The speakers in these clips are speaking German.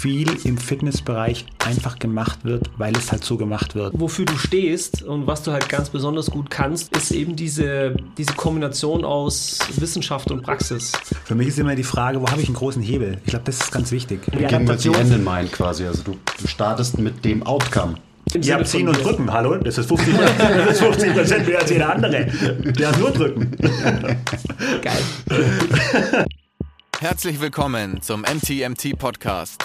viel im Fitnessbereich einfach gemacht wird, weil es halt so gemacht wird. Wofür du stehst und was du halt ganz besonders gut kannst, ist eben diese, diese Kombination aus Wissenschaft und Praxis. Für mich ist immer die Frage, wo habe ich einen großen Hebel? Ich glaube, das ist ganz wichtig. Die Gehen mit die Ende in Mind quasi. Also du, du startest mit dem Outcome. Ihr habt ziehen und drücken, hallo? Das ist 50 das ist 50 Prozent mehr als jeder andere. Der hat nur drücken. Geil. Herzlich willkommen zum MTMT Podcast,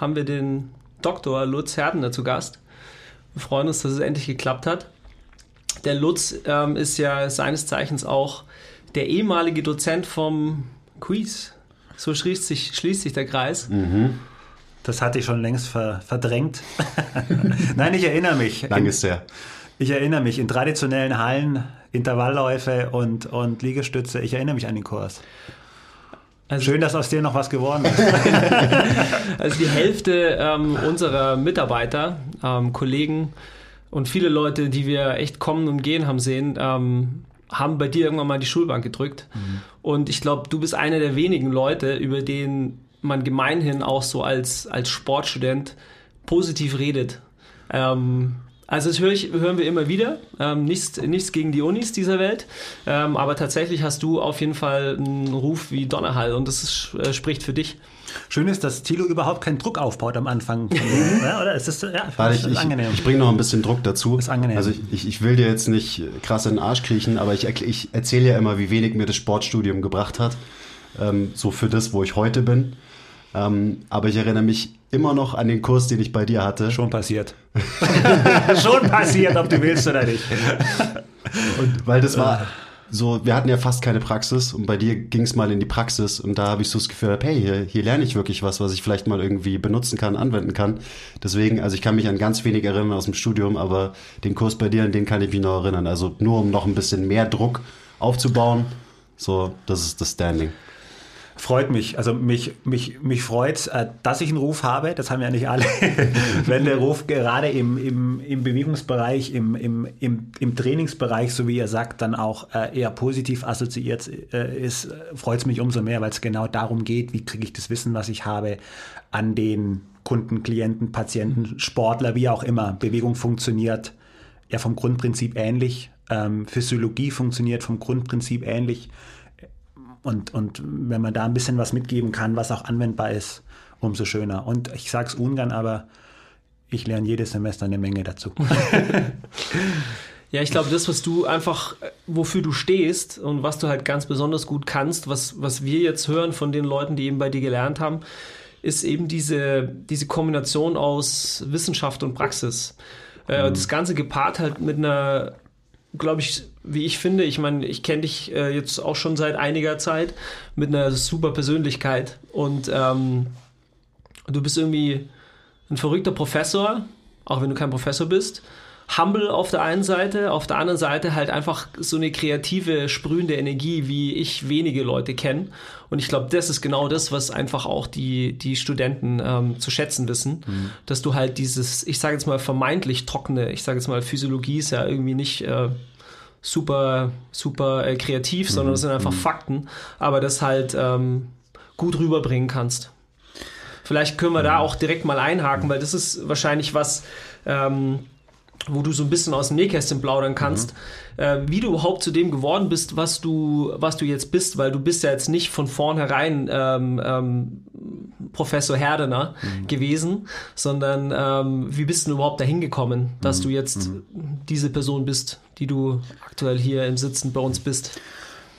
haben wir den Dr. Lutz Herdener zu Gast. Wir freuen uns, dass es endlich geklappt hat. Der Lutz ähm, ist ja seines Zeichens auch der ehemalige Dozent vom Quiz. So schließt sich, schließt sich der Kreis. Mhm. Das hatte ich schon längst ver verdrängt. Nein, ich erinnere mich. Lang ist her. Ich erinnere mich in traditionellen Hallen, Intervallläufe und, und Liegestütze. Ich erinnere mich an den Kurs. Also Schön, dass aus dir noch was geworden ist. also die Hälfte ähm, unserer Mitarbeiter, ähm, Kollegen und viele Leute, die wir echt kommen und gehen haben sehen, ähm, haben bei dir irgendwann mal die Schulbank gedrückt. Mhm. Und ich glaube, du bist einer der wenigen Leute, über den man gemeinhin auch so als, als Sportstudent positiv redet. Ähm, also das höre ich, hören wir immer wieder. Ähm, nichts, nichts gegen die Unis dieser Welt. Ähm, aber tatsächlich hast du auf jeden Fall einen Ruf wie Donnerhall und das ist, äh, spricht für dich. Schön ist, dass Thilo überhaupt keinen Druck aufbaut am Anfang. ja, oder? Ist das, ja, Warte, ich, ich, angenehm. Ich bringe noch ein bisschen Druck dazu. Ist angenehm. Also ich, ich will dir jetzt nicht krass in den Arsch kriechen, aber ich, ich erzähle ja immer, wie wenig mir das Sportstudium gebracht hat. Ähm, so für das, wo ich heute bin. Ähm, aber ich erinnere mich immer noch an den Kurs, den ich bei dir hatte. Schon passiert. Schon passiert, ob du willst oder nicht. Und weil das war so, wir hatten ja fast keine Praxis und bei dir ging es mal in die Praxis und da habe ich so das Gefühl, hey, hier, hier lerne ich wirklich was, was ich vielleicht mal irgendwie benutzen kann, anwenden kann. Deswegen, also ich kann mich an ganz wenig erinnern aus dem Studium, aber den Kurs bei dir, an den kann ich mich noch erinnern. Also nur um noch ein bisschen mehr Druck aufzubauen. So, das ist das Standing. Freut mich. Also mich, mich, mich freut äh, dass ich einen Ruf habe. Das haben ja nicht alle. Wenn der Ruf gerade im, im, im Bewegungsbereich, im, im, im, im Trainingsbereich, so wie ihr sagt, dann auch äh, eher positiv assoziiert äh, ist, freut es mich umso mehr, weil es genau darum geht, wie kriege ich das Wissen, was ich habe, an den Kunden, Klienten, Patienten, Sportler, wie auch immer. Bewegung funktioniert ja vom Grundprinzip ähnlich. Ähm, Physiologie funktioniert vom Grundprinzip ähnlich. Und, und wenn man da ein bisschen was mitgeben kann, was auch anwendbar ist, umso schöner. Und ich sage es ungern, aber ich lerne jedes Semester eine Menge dazu. Ja, ich glaube, das, was du einfach, wofür du stehst und was du halt ganz besonders gut kannst, was, was wir jetzt hören von den Leuten, die eben bei dir gelernt haben, ist eben diese, diese Kombination aus Wissenschaft und Praxis. Äh, mhm. Das Ganze gepaart halt mit einer glaube ich, wie ich finde, ich meine, ich kenne dich äh, jetzt auch schon seit einiger Zeit mit einer super Persönlichkeit und ähm, du bist irgendwie ein verrückter Professor, auch wenn du kein Professor bist. Humble auf der einen Seite, auf der anderen Seite halt einfach so eine kreative, sprühende Energie, wie ich wenige Leute kenne. Und ich glaube, das ist genau das, was einfach auch die, die Studenten ähm, zu schätzen wissen, mhm. dass du halt dieses, ich sage jetzt mal vermeintlich trockene, ich sage jetzt mal Physiologie ist ja irgendwie nicht äh, super, super äh, kreativ, mhm. sondern das sind einfach mhm. Fakten, aber das halt ähm, gut rüberbringen kannst. Vielleicht können wir da mhm. auch direkt mal einhaken, weil das ist wahrscheinlich was, ähm, wo du so ein bisschen aus dem Nähkästchen plaudern kannst, mhm. äh, wie du überhaupt zu dem geworden bist, was du, was du jetzt bist, weil du bist ja jetzt nicht von vornherein ähm, ähm, Professor Herdener mhm. gewesen, sondern ähm, wie bist du überhaupt dahin gekommen, dass mhm. du jetzt mhm. diese Person bist, die du aktuell hier im Sitzen bei uns bist?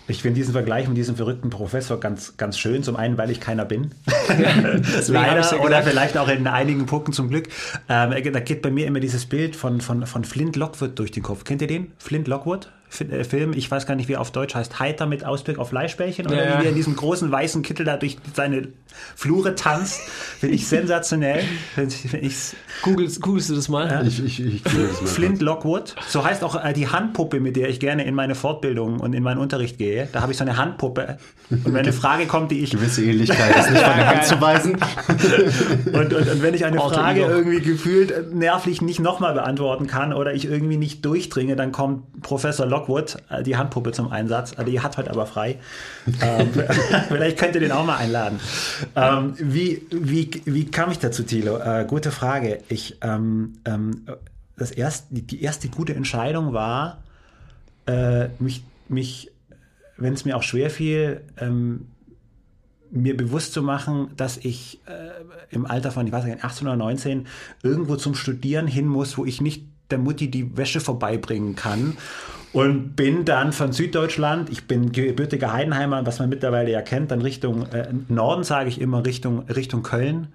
Ich finde diesen Vergleich mit diesem verrückten Professor ganz, ganz schön. Zum einen, weil ich keiner bin. Ich's ja Leider. Oder vielleicht auch in einigen Punkten zum Glück. Ähm, da geht bei mir immer dieses Bild von, von, von Flint Lockwood durch den Kopf. Kennt ihr den? Flint Lockwood? Äh, Film, ich weiß gar nicht, wie er auf Deutsch heißt, Heiter mit Ausblick auf Fleischbällchen oder Ja, ja. wie er in diesem großen weißen Kittel da durch seine Flure tanzt. Finde ich sensationell. Finde ich, find ich's Googlest, googelst du das mal? Ich, ich, ich google das mal Flint Lockwood. So heißt auch äh, die Handpuppe, mit der ich gerne in meine Fortbildung und in meinen Unterricht gehe. Da habe ich so eine Handpuppe. Und wenn eine Frage kommt, die ich Gewisse Ähnlichkeit ist nicht von der Hand zu weisen. und, und, und wenn ich eine Alter Frage irgendwie gefühlt nervlich nicht nochmal beantworten kann oder ich irgendwie nicht durchdringe, dann kommt Professor Lockwood, äh, die Handpuppe zum Einsatz. Äh, Die hat heute aber frei. ähm, vielleicht könnt ihr den auch mal einladen. Ähm, wie, wie, wie kam ich dazu, Thilo? Äh, gute Frage. Ich, ähm, ähm, das erst, die, die erste gute Entscheidung war, äh, mich, mich wenn es mir auch schwer fiel, ähm, mir bewusst zu machen, dass ich äh, im Alter von, ich weiß nicht, 18 oder 19 irgendwo zum Studieren hin muss, wo ich nicht der Mutti die Wäsche vorbeibringen kann. Und bin dann von Süddeutschland, ich bin gebürtiger Heidenheimer, was man mittlerweile ja kennt, dann Richtung äh, Norden, sage ich immer, Richtung, Richtung Köln,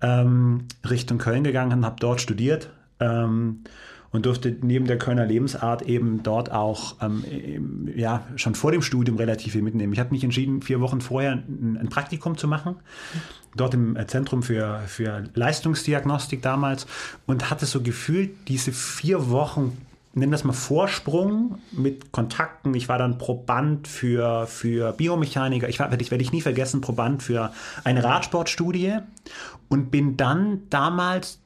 ähm, Richtung Köln gegangen und habe dort studiert. Ähm, und durfte neben der Kölner Lebensart eben dort auch ähm, ja, schon vor dem Studium relativ viel mitnehmen. Ich habe mich entschieden, vier Wochen vorher ein, ein Praktikum zu machen, dort im äh, Zentrum für, für Leistungsdiagnostik damals. Und hatte so gefühlt diese vier Wochen, nennen das mal Vorsprung mit Kontakten. Ich war dann Proband für, für Biomechaniker, ich war, werde ich, werde ich nie vergessen, Proband für eine Radsportstudie und bin dann damals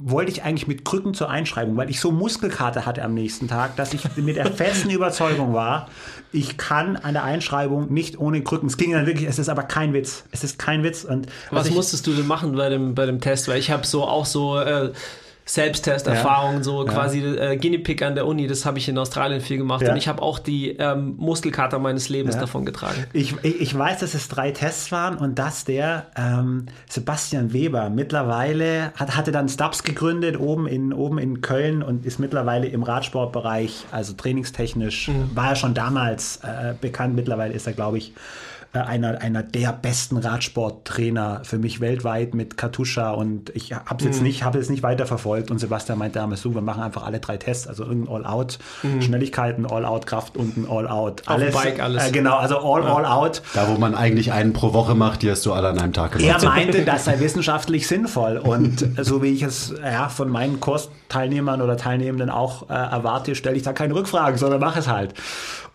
wollte ich eigentlich mit Krücken zur Einschreibung, weil ich so Muskelkater hatte am nächsten Tag, dass ich mit der festen Überzeugung war, ich kann an der Einschreibung nicht ohne Krücken. Es ging dann wirklich, es ist aber kein Witz. Es ist kein Witz. Und Was ich, musstest du denn machen bei dem, bei dem Test? Weil ich habe so auch so äh, Selbsttesterfahrungen, so Ja. quasi äh, Guinea Pig an der Uni, das habe ich in Australien viel gemacht Ja. und ich habe auch die ähm, Muskelkater meines Lebens Ja. davon getragen. Ich, ich, ich weiß, dass es drei Tests waren und dass der ähm, Sebastian Weber mittlerweile hat, hatte dann Stubbs gegründet oben in, oben in Köln und ist mittlerweile im Radsportbereich, also trainingstechnisch, war er schon damals äh, bekannt. Mittlerweile ist er, glaube ich, äh, einer, einer der besten Radsporttrainer für mich weltweit mit Katusha und ich habe es jetzt nicht, habe es nicht weiter verfolgt und Sebastian meinte damals so, wir machen einfach alle drei Tests, also irgendein All-Out, Schnelligkeiten, All-Out, Kraft und ein All-Out. Auf dem Bike alles. Äh, genau, also all, all out. Da, wo man eigentlich einen pro Woche macht, die hast du alle an einem Tag gemacht. Er meinte, das sei wissenschaftlich sinnvoll. Und so wie ich es ja, von meinen Kursteilnehmern oder Teilnehmenden auch äh, erwarte, stelle ich da keine Rückfragen, sondern mache es halt.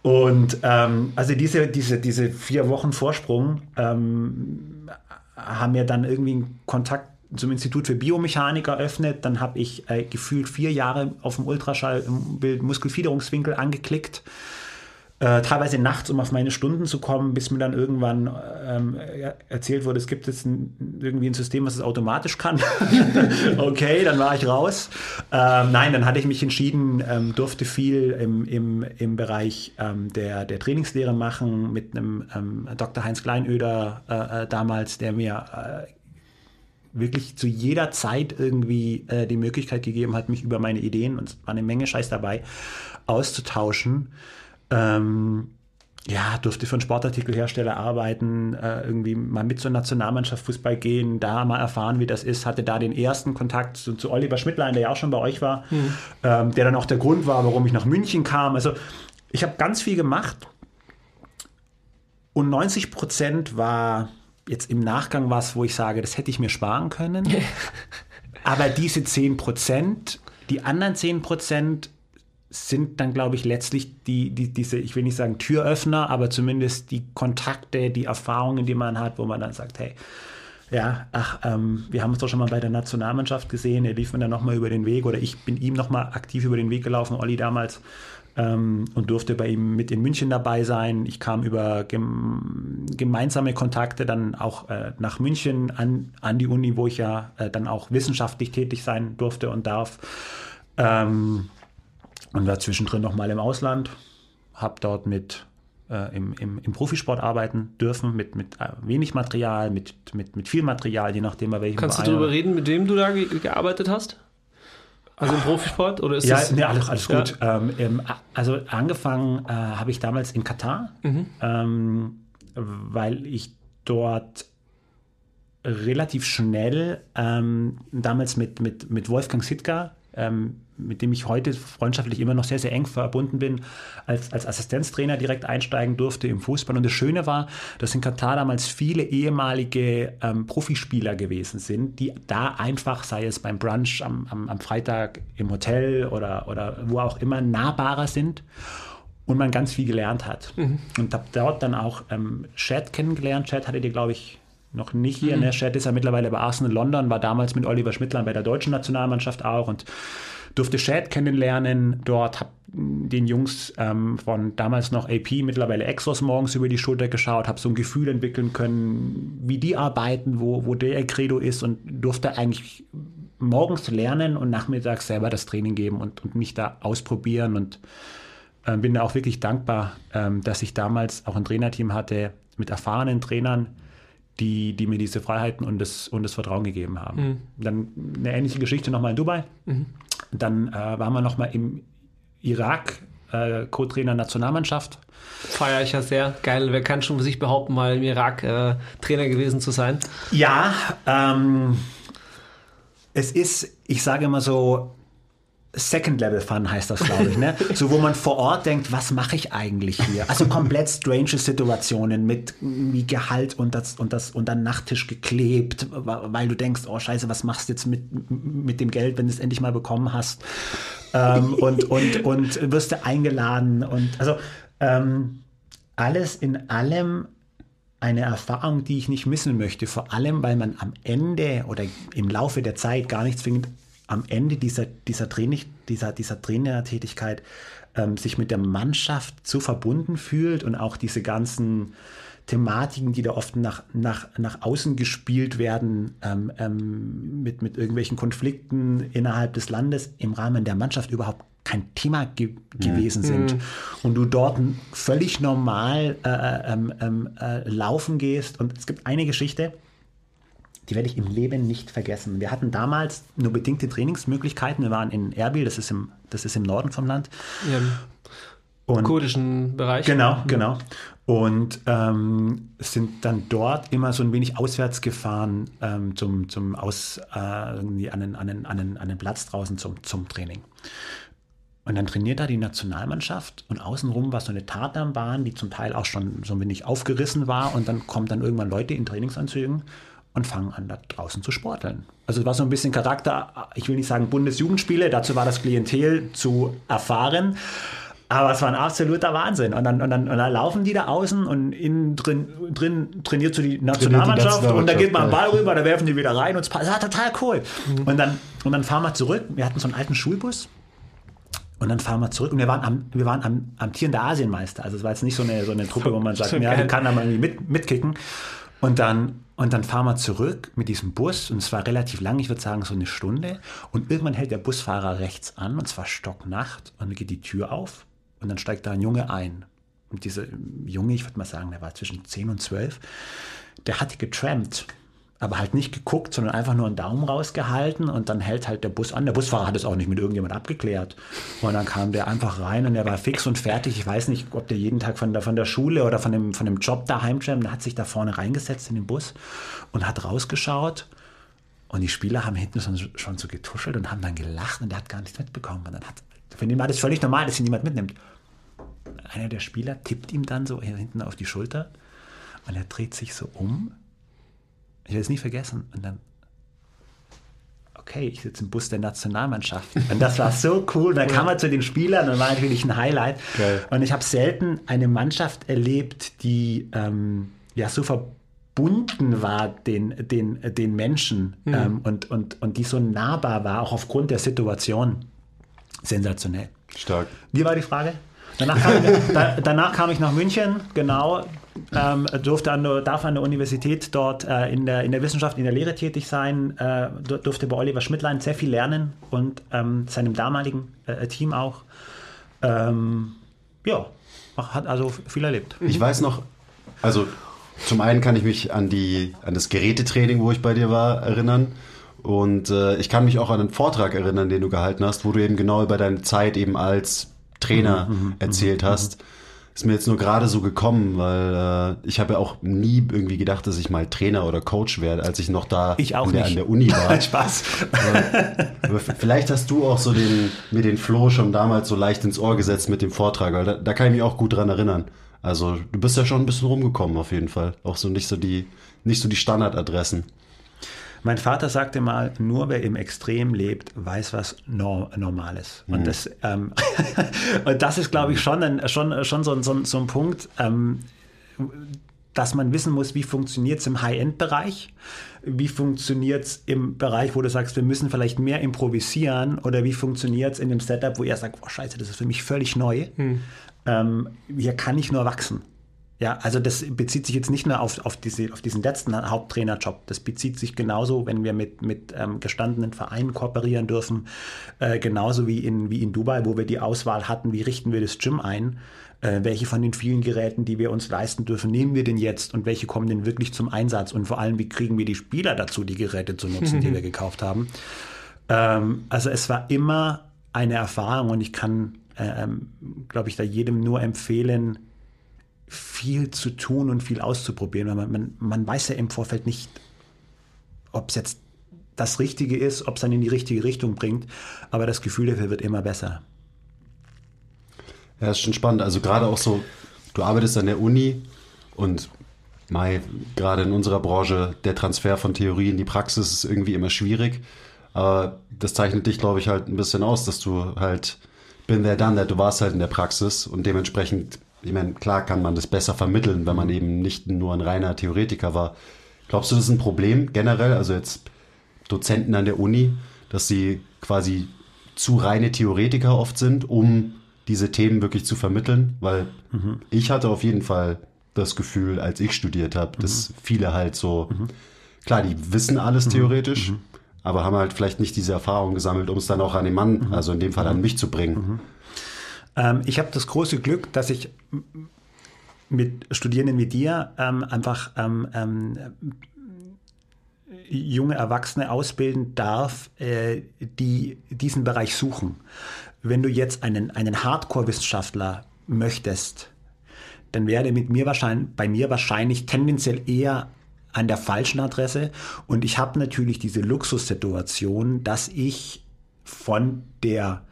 Und ähm, also diese, diese, diese vier Wochen Vorsprung ähm, haben mir dann irgendwie einen Kontakt zum Institut für Biomechanik eröffnet. Dann habe ich äh, gefühlt vier Jahre auf dem Ultraschallbild Muskelfiederungswinkel angeklickt äh, teilweise nachts, um auf meine Stunden zu kommen, bis mir dann irgendwann ähm, er- erzählt wurde, es gibt jetzt ein, irgendwie ein System, was es automatisch kann. okay, dann war ich raus. Ähm, nein, dann hatte ich mich entschieden, ähm, durfte viel im, im, im Bereich ähm, der, der Trainingslehre machen mit einem ähm, Dr. Heinz Kleinöder äh, äh, damals, der mir äh, wirklich zu jeder Zeit irgendwie äh, die Möglichkeit gegeben hat, mich über meine Ideen, und es war eine Menge Scheiß dabei, auszutauschen. Ähm, ja, durfte für einen Sportartikelhersteller arbeiten, äh, irgendwie mal mit zur Nationalmannschaft Fußball gehen, da mal erfahren, wie das ist, hatte da den ersten Kontakt zu, zu Oliver Schmidtlein, der ja auch schon bei euch war, ähm, der dann auch der Grund war, warum ich nach München kam. Also ich habe ganz viel gemacht und 90 Prozent war jetzt im Nachgang was, wo ich sage, das hätte ich mir sparen können. Aber diese 10 Prozent, die anderen 10 Prozent sind dann, glaube ich, letztlich die, die, diese, ich will nicht sagen Türöffner, aber zumindest die Kontakte, die Erfahrungen, die man hat, wo man dann sagt, hey, ja, ach, ähm, wir haben uns doch schon mal bei der Nationalmannschaft gesehen, er lief mir dann nochmal über den Weg oder ich bin ihm nochmal aktiv über den Weg gelaufen, Olli damals, ähm, und durfte bei ihm mit in München dabei sein. Ich kam über gem gemeinsame Kontakte dann auch äh, nach München an, an die Uni, wo ich ja äh, dann auch wissenschaftlich tätig sein durfte und darf. Ähm, und war zwischendrin noch mal im Ausland, habe dort mit äh, im, im, im Profisport arbeiten dürfen, mit, mit äh, wenig Material, mit, mit, mit viel Material, je nachdem, bei welchem Kannst du darüber reden, mit wem du da ge gearbeitet hast? Also im Profisport oder ist Ja, das? nee, alles, alles Ja. gut. Ähm, also angefangen äh, habe ich damals in Katar, ähm, weil ich dort relativ schnell ähm, damals mit, mit, mit Wolfgang Sitka, ähm, mit dem ich heute freundschaftlich immer noch sehr, sehr eng verbunden bin, als, als Assistenztrainer direkt einsteigen durfte im Fußball. Und das Schöne war, dass in Katar damals viele ehemalige ähm, Profispieler gewesen sind, die da einfach, sei es beim Brunch am, am, am Freitag im Hotel oder, oder wo auch immer, nahbarer sind und man ganz viel gelernt hat. Und habe dort dann auch ähm, Chad kennengelernt. Chad hattet ihr, glaube ich, noch nicht hier. Ne? Chad ist ja mittlerweile bei Arsenal London, war damals mit Oliver Schmidtlein bei der deutschen Nationalmannschaft auch und durfte Chad kennenlernen. Dort habe den Jungs ähm, von damals noch AP, mittlerweile Exos morgens über die Schulter geschaut, habe so ein Gefühl entwickeln können, wie die arbeiten, wo, wo der Credo ist und durfte eigentlich morgens lernen und nachmittags selber das Training geben und, und mich da ausprobieren und ähm, bin da auch wirklich dankbar, ähm, dass ich damals auch ein Trainerteam hatte mit erfahrenen Trainern, die, die mir diese Freiheiten und das, und das Vertrauen gegeben haben. Dann eine ähnliche Geschichte nochmal in Dubai. Dann äh, waren wir nochmal im Irak, äh, Co-Trainer Nationalmannschaft. Feiere ich ja sehr. Geil, wer kann schon für sich behaupten, mal im Irak äh, Trainer gewesen zu sein? Ja, ähm, es ist, ich sage immer so, Second-Level-Fun heißt das, glaube ich, ne? So, wo man vor Ort denkt, was mache ich eigentlich hier? Also komplett strange Situationen mit wie Gehalt und das und das und dann Nachttisch geklebt, weil du denkst, oh Scheiße, was machst du jetzt mit, mit dem Geld, wenn du es endlich mal bekommen hast? Ähm, und, und, und wirst du eingeladen und also ähm, alles in allem eine Erfahrung, die ich nicht missen möchte. Vor allem, weil man am Ende oder im Laufe der Zeit gar nicht zwingend am Ende dieser, dieser, Training, dieser, dieser Trainertätigkeit ähm, sich mit der Mannschaft so verbunden fühlt und auch diese ganzen Thematiken, die da oft nach, nach, nach außen gespielt werden, ähm, ähm, mit, mit irgendwelchen Konflikten innerhalb des Landes im Rahmen der Mannschaft überhaupt kein Thema ge gewesen sind. Und du dort völlig normal äh, ähm, ähm, äh, laufen gehst. Und es gibt eine Geschichte, die werde ich im Leben nicht vergessen. Wir hatten damals nur bedingte Trainingsmöglichkeiten. Wir waren in Erbil, das ist im, das ist im Norden vom Land. Ja, Im Und kurdischen Bereich. Genau, genau. Und ähm, sind dann dort immer so ein wenig auswärts gefahren ähm, zum, zum Aus, äh, irgendwie an den, an, den, an, den, an den Platz draußen zum, zum Training. Und dann trainiert da die Nationalmannschaft und außenrum war so eine Tatanbahn, die zum Teil auch schon so ein wenig aufgerissen war und dann kommen dann irgendwann Leute in Trainingsanzügen und fangen an, da draußen zu sporteln. Also es war so ein bisschen Charakter, ich will nicht sagen Bundesjugendspiele, dazu war das Klientel zu erfahren, aber es war ein absoluter Wahnsinn. Und dann, und dann, und dann laufen die da außen und innen drin, drin trainiert so die Nationalmannschaft und da geht man einen Ball rüber, da werfen die wieder rein und es war total cool. Und, dann, und dann fahren wir zurück. Wir hatten so einen alten Schulbus. Und dann fahren wir zurück und wir waren, am, wir waren am, amtierender Asienmeister. Also es war jetzt nicht so eine, so eine Truppe, wo man sagt, So ja, die kann da mal mit, mitkicken. Und dann, und dann fahren wir zurück mit diesem Bus und es war relativ lang, ich würde sagen so eine Stunde. Und irgendwann hält der Busfahrer rechts an und zwar stocknacht und dann geht die Tür auf und dann steigt da ein Junge ein. Und dieser Junge, ich würde mal sagen, der war zwischen 10 und 12, der hatte getrampt. Aber halt nicht geguckt, sondern einfach nur einen Daumen rausgehalten und dann hält halt der Bus an. Der Busfahrer hat es auch nicht mit irgendjemand abgeklärt. Und dann kam der einfach rein und der war fix und fertig. Ich weiß nicht, ob der jeden Tag von der, von der Schule oder von dem, von dem Job daheim jammt. Der hat sich da vorne reingesetzt in den Bus und hat rausgeschaut. Und die Spieler haben hinten schon, schon so getuschelt und haben dann gelacht und der hat gar nichts mitbekommen. Und dann hat, für den war das völlig normal, dass ihn niemand mitnimmt. Einer der Spieler tippt ihm dann so hinten auf die Schulter und er dreht sich so um. Ich werde es nie vergessen. Und dann, okay, ich sitze im Bus der Nationalmannschaft. Und das war so cool. Und dann kam er zu den Spielern und war natürlich ein Highlight. Geil. Und ich habe selten eine Mannschaft erlebt, die ähm, ja so verbunden war den, den, den Menschen ähm, und, und, und die so nahbar war, auch aufgrund der Situation. Sensationell. Stark. Wie war die Frage? Danach kam, da, danach kam ich nach München, genau, ähm, durfte an der, darf an der Universität dort äh, in, der, in der Wissenschaft, in der Lehre tätig sein, äh, dur- durfte bei Oliver Schmidtlein sehr viel lernen und ähm, seinem damaligen äh, Team auch. Ähm, ja, hat also viel erlebt. Ich weiß noch, also zum einen kann ich mich an die an das Gerätetraining, wo ich bei dir war, erinnern. Und äh, ich kann mich auch an einen Vortrag erinnern, den du gehalten hast, wo du eben genau über deine Zeit eben als Trainer Mhm, erzählt hast. Ist mir jetzt nur gerade so gekommen, weil äh, ich habe ja auch nie irgendwie gedacht, dass ich mal Trainer oder Coach werde, als ich noch da Ich auch in der, nicht. an der Uni war. Spaß. Aber f- vielleicht hast du auch so den, mir den Floh schon damals so leicht ins Ohr gesetzt mit dem Vortrag, weil da, da kann ich mich auch gut dran erinnern. Also du bist ja schon ein bisschen rumgekommen auf jeden Fall. Auch so nicht so die, nicht so die Standardadressen. Mein Vater sagte mal, nur wer im Extrem lebt, weiß, was nor normal ist. Und, das, ähm, und das ist, glaube ich, schon, ein, schon, schon so, ein- so, so ein Punkt, ähm, dass man wissen muss, wie funktioniert es im High-End-Bereich, wie funktioniert es im Bereich, wo du sagst, wir müssen vielleicht mehr improvisieren oder wie funktioniert es in dem Setup, wo er sagt, oh scheiße, das ist für mich völlig neu. Ähm, hier kann ich nur wachsen. Ja, also das bezieht sich jetzt nicht nur auf, auf, diese, auf diesen letzten Haupttrainerjob. Das bezieht sich genauso, wenn wir mit, mit ähm, gestandenen Vereinen kooperieren dürfen, äh, genauso wie in, wie in Dubai, wo wir die Auswahl hatten, wie richten wir das Gym ein, äh, welche von den vielen Geräten, die wir uns leisten dürfen, nehmen wir denn jetzt und welche kommen denn wirklich zum Einsatz und vor allem, wie kriegen wir die Spieler dazu, die Geräte zu nutzen, die wir gekauft haben. Ähm, also es war immer eine Erfahrung und ich kann, ähm, glaube ich, da jedem nur empfehlen, viel zu tun und viel auszuprobieren, weil man, man, man weiß ja im Vorfeld nicht, ob es jetzt das Richtige ist, ob es dann in die richtige Richtung bringt, aber das Gefühl dafür wird immer besser. Ja, ist schon spannend. Also gerade auch so, du arbeitest an der Uni und Mai, gerade in unserer Branche, der Transfer von Theorie in die Praxis ist irgendwie immer schwierig. Aber das zeichnet dich, glaube ich, halt ein bisschen aus, dass du halt bin there, done that, du warst halt in der Praxis und dementsprechend, ich meine, klar kann man das besser vermitteln, wenn man eben nicht nur ein reiner Theoretiker war. Glaubst du, das ist ein Problem generell? Also jetzt Dozenten an der Uni, dass sie quasi zu reine Theoretiker oft sind, um diese Themen wirklich zu vermitteln, weil ich hatte auf jeden Fall das Gefühl, als ich studiert habe, dass viele halt so, klar, die wissen alles theoretisch, aber haben halt vielleicht nicht diese Erfahrung gesammelt, um es dann auch an den Mann, also in dem Fall an mich zu bringen. Ähm, ich habe das große Glück, dass ich mit Studierenden wie dir ähm, einfach ähm, ähm, junge Erwachsene ausbilden darf, äh, die diesen Bereich suchen. Wenn du jetzt einen, einen Hardcore-Wissenschaftler möchtest, dann wäre mit mir wahrscheinlich, bei mir wahrscheinlich tendenziell eher an der falschen Adresse. Und ich habe natürlich diese Luxussituation, dass ich von der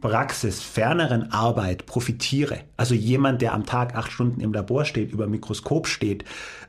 praxisferneren Arbeit profitiere. Also jemand, der am Tag acht Stunden im Labor steht, über Mikroskop steht,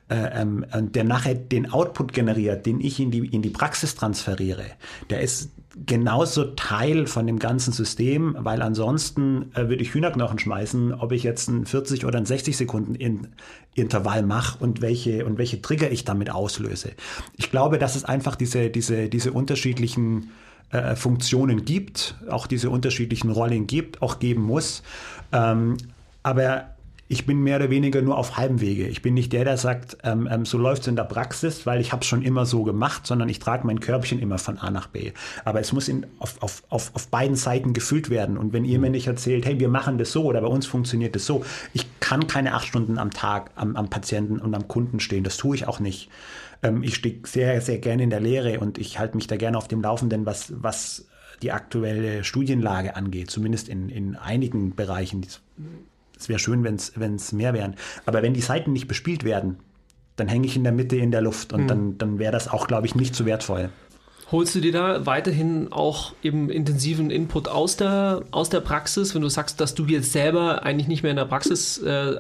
äh, ähm, der nachher den Output generiert, den ich in die, in die Praxis transferiere, der ist genauso Teil von dem ganzen System, weil ansonsten äh, würde ich Hühnerknochen schmeißen, ob ich jetzt ein 40 oder ein 60 Sekunden in Intervall mache und welche und welche Trigger ich damit auslöse. Ich glaube, dass es einfach diese diese diese unterschiedlichen äh, Funktionen gibt, auch diese unterschiedlichen Rollen gibt, auch geben muss. Ähm, aber ich bin mehr oder weniger nur auf halbem Wege. Ich bin nicht der, der sagt, ähm, ähm, so läuft es in der Praxis, weil ich habe es schon immer so gemacht, sondern ich trage mein Körbchen immer von A nach B. Aber es muss in, auf, auf, auf, auf beiden Seiten gefüllt werden. Und wenn ihr mir nicht erzählt, hey, wir machen das so oder bei uns funktioniert das so, ich kann keine acht Stunden am Tag am, am Patienten und am Kunden stehen. Das tue ich auch nicht. Ähm, ich stehe sehr, sehr gerne in der Lehre und ich halte mich da gerne auf dem Laufenden, was, was die aktuelle Studienlage angeht, zumindest in, in einigen Bereichen. Es wäre schön, wenn es mehr wären. Aber wenn die Seiten nicht bespielt werden, dann hänge ich in der Mitte in der Luft und dann, dann wäre das auch, glaube ich, nicht so wertvoll. Holst du dir da weiterhin auch eben intensiven Input aus der, aus der Praxis, wenn du sagst, dass du jetzt selber eigentlich nicht mehr in der Praxis äh,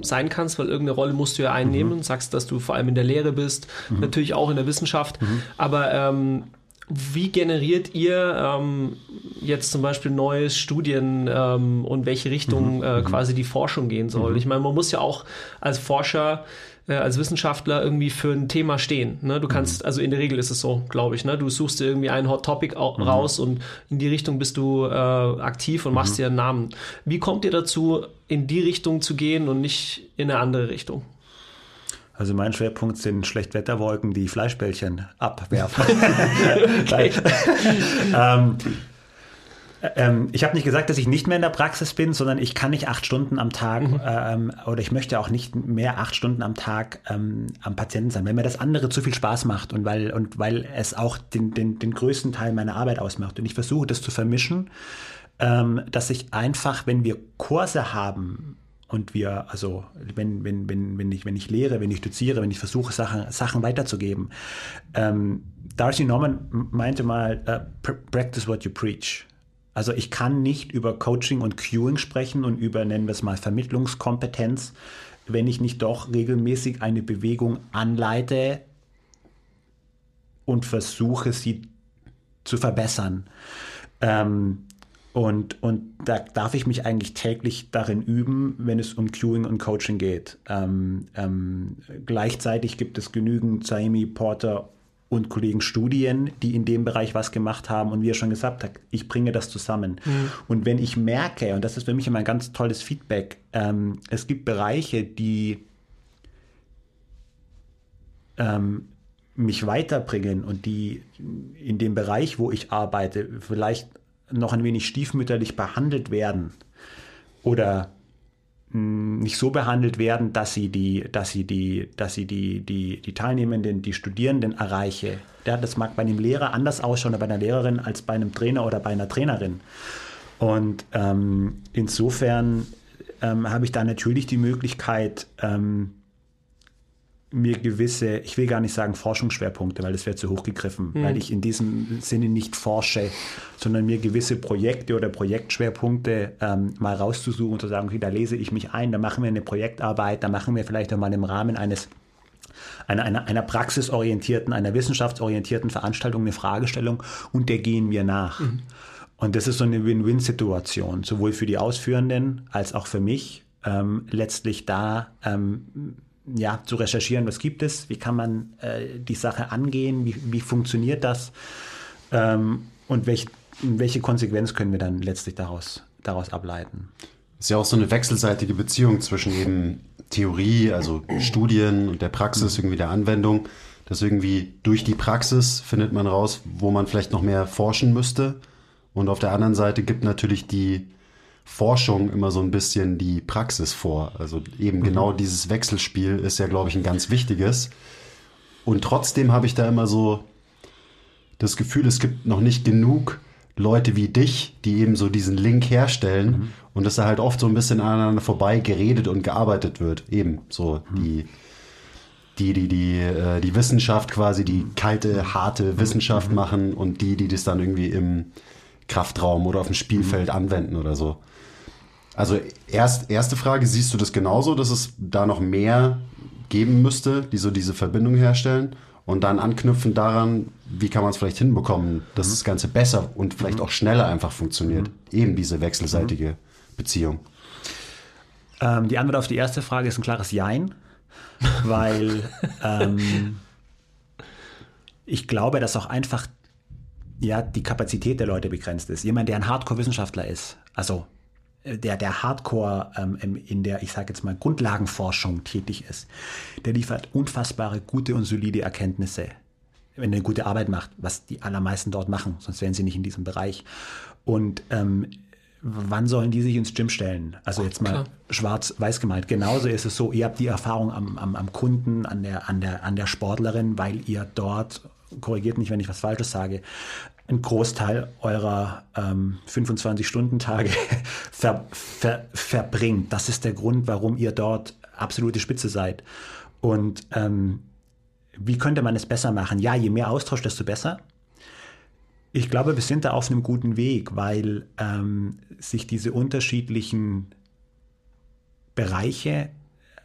sein kannst, weil irgendeine Rolle musst du ja einnehmen und sagst, dass du vor allem in der Lehre bist, natürlich auch in der Wissenschaft. Aber ähm, wie generiert ihr ähm, jetzt zum Beispiel neue Studien ähm, und welche Richtung äh, quasi die Forschung gehen soll? Ich meine, man muss ja auch als Forscher äh, als Wissenschaftler irgendwie für ein Thema stehen. Ne? Du kannst, also in der Regel ist es so, glaube ich, ne? du suchst dir irgendwie ein Hot Topic au- raus und in die Richtung bist du äh, aktiv und machst dir einen Namen. Wie kommt ihr dazu, in die Richtung zu gehen und nicht in eine andere Richtung? Also mein Schwerpunkt sind Schlechtwetterwolken, die Fleischbällchen abwerfen. ähm, Ähm, ich habe nicht gesagt, dass ich nicht mehr in der Praxis bin, sondern ich kann nicht acht Stunden am Tag Mhm. ähm, oder ich möchte auch nicht mehr acht Stunden am Tag ähm, am Patienten sein, wenn mir das andere zu viel Spaß macht und weil, und weil es auch den, den, den größten Teil meiner Arbeit ausmacht. Und ich versuche das zu vermischen, ähm, dass ich einfach, wenn wir Kurse haben, und wir, also wenn, wenn, wenn, wenn, ich, wenn ich lehre, wenn ich doziere, wenn ich versuche, Sachen, Sachen weiterzugeben. Ähm, Darcy Norman meinte mal, uh, practice what you preach. Also ich kann nicht über Coaching und Queuing sprechen und über, nennen wir es mal, Vermittlungskompetenz, wenn ich nicht doch regelmäßig eine Bewegung anleite und versuche, sie zu verbessern. Ähm, und, und da darf ich mich eigentlich täglich darin üben, wenn es um Queuing und Coaching geht. Ähm, ähm, gleichzeitig gibt es genügend Saimi, Porter und Kollegen Studien, die in dem Bereich was gemacht haben. Und wie er schon gesagt hat, ich bringe das zusammen. Mhm. Und wenn ich merke, und das ist für mich immer ein ganz tolles Feedback, ähm, es gibt Bereiche, die ähm, mich weiterbringen und die in dem Bereich, wo ich arbeite, vielleicht noch ein wenig stiefmütterlich behandelt werden oder mh, nicht so behandelt werden, dass sie die, dass sie die, dass sie die, die, die Teilnehmenden, die Studierenden erreiche. Ja, das mag bei einem Lehrer anders ausschauen oder bei einer Lehrerin als bei einem Trainer oder bei einer Trainerin. Und ähm, insofern ähm, habe ich da natürlich die Möglichkeit, ähm, mir gewisse, ich will gar nicht sagen Forschungsschwerpunkte, weil das wäre zu hoch gegriffen, mhm. weil ich in diesem Sinne nicht forsche, sondern mir gewisse Projekte oder Projektschwerpunkte ähm, mal rauszusuchen und zu sagen, okay, da lese ich mich ein, da machen wir eine Projektarbeit, da machen wir vielleicht auch mal im Rahmen eines einer, einer, einer praxisorientierten, einer wissenschaftsorientierten Veranstaltung eine Fragestellung und der gehen wir nach. Mhm. Und das ist so eine Win-Win-Situation, sowohl für die Ausführenden als auch für mich, ähm, letztlich da ähm, ja, zu recherchieren, was gibt es, wie kann man äh, die Sache angehen, wie, wie funktioniert das ähm, und welch, welche Konsequenz können wir dann letztlich daraus, daraus ableiten. Ist ja auch so eine wechselseitige Beziehung zwischen eben Theorie, also Studien und der Praxis, irgendwie der Anwendung. Dass irgendwie durch die Praxis findet man raus, wo man vielleicht noch mehr forschen müsste. Und auf der anderen Seite gibt natürlich die Forschung immer so ein bisschen die Praxis vor. Also eben mhm. genau dieses Wechselspiel ist ja, glaube ich, ein ganz wichtiges. Und trotzdem habe ich da immer so das Gefühl, es gibt noch nicht genug Leute wie dich, die eben so diesen Link herstellen mhm. und dass da halt oft so ein bisschen aneinander vorbei geredet und gearbeitet wird. Eben so mhm. die die, die, die, äh, die Wissenschaft quasi, die kalte, harte Wissenschaft mhm. machen und die, die das dann irgendwie im Kraftraum oder auf dem Spielfeld mhm. anwenden oder so. Also erst, erste Frage, siehst du das genauso, dass es da noch mehr geben müsste, die so diese Verbindung herstellen? Und dann anknüpfen daran, wie kann man es vielleicht hinbekommen, dass mhm. das Ganze besser und vielleicht mhm. auch schneller einfach funktioniert. Mhm. Eben diese wechselseitige. Beziehung. Ähm, die Antwort auf die erste Frage ist ein klares Jein, weil ähm, ich glaube, dass auch einfach ja, die Kapazität der Leute begrenzt ist. Jemand, der ein Hardcore-Wissenschaftler ist, also der, der Hardcore ähm, in der, ich sage jetzt mal, Grundlagenforschung tätig ist, der liefert unfassbare gute und solide Erkenntnisse, wenn er eine gute Arbeit macht, was die allermeisten dort machen, sonst wären sie nicht in diesem Bereich. Und ähm, wann sollen die sich ins Gym stellen? Also jetzt mal schwarz-weiß gemalt. Genauso ist es so, ihr habt die Erfahrung am, am, am Kunden, an der, an, der, an der Sportlerin, weil ihr dort korrigiert mich, wenn ich was Falsches sage, einen Großteil eurer ähm, 25-Stunden-Tage ver, ver, verbringt. Das ist der Grund, warum ihr dort absolute Spitze seid. Und ähm, wie könnte man es besser machen? Ja, je mehr Austausch, desto besser. Ich glaube, wir sind da auf einem guten Weg, weil ähm, sich diese unterschiedlichen Bereiche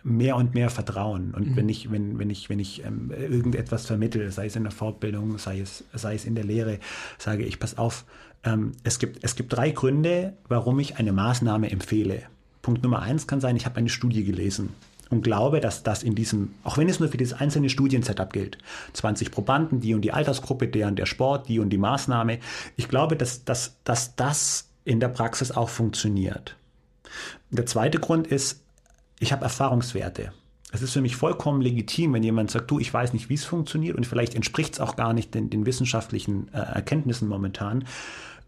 mehr und mehr vertrauen. Und mhm. wenn ich, wenn, wenn ich, wenn ich ähm, irgendetwas vermittle, sei es in der Fortbildung, sei es, sei es in der Lehre, sage ich, pass auf, ähm, es, gibt, es gibt drei Gründe, warum ich eine Maßnahme empfehle. Punkt Nummer eins kann sein, ich habe eine Studie gelesen und glaube, dass das in diesem, auch wenn es nur für dieses einzelne Studiensetup gilt, 20 Probanden, die und die Altersgruppe, der und der Sport, die und die Maßnahme, ich glaube, dass, dass, dass das in der Praxis auch funktioniert. Der zweite Grund ist, ich habe Erfahrungswerte. Es ist für mich vollkommen legitim, wenn jemand sagt, du, ich weiß nicht, wie es funktioniert und vielleicht entspricht es auch gar nicht den, den wissenschaftlichen äh, Erkenntnissen momentan.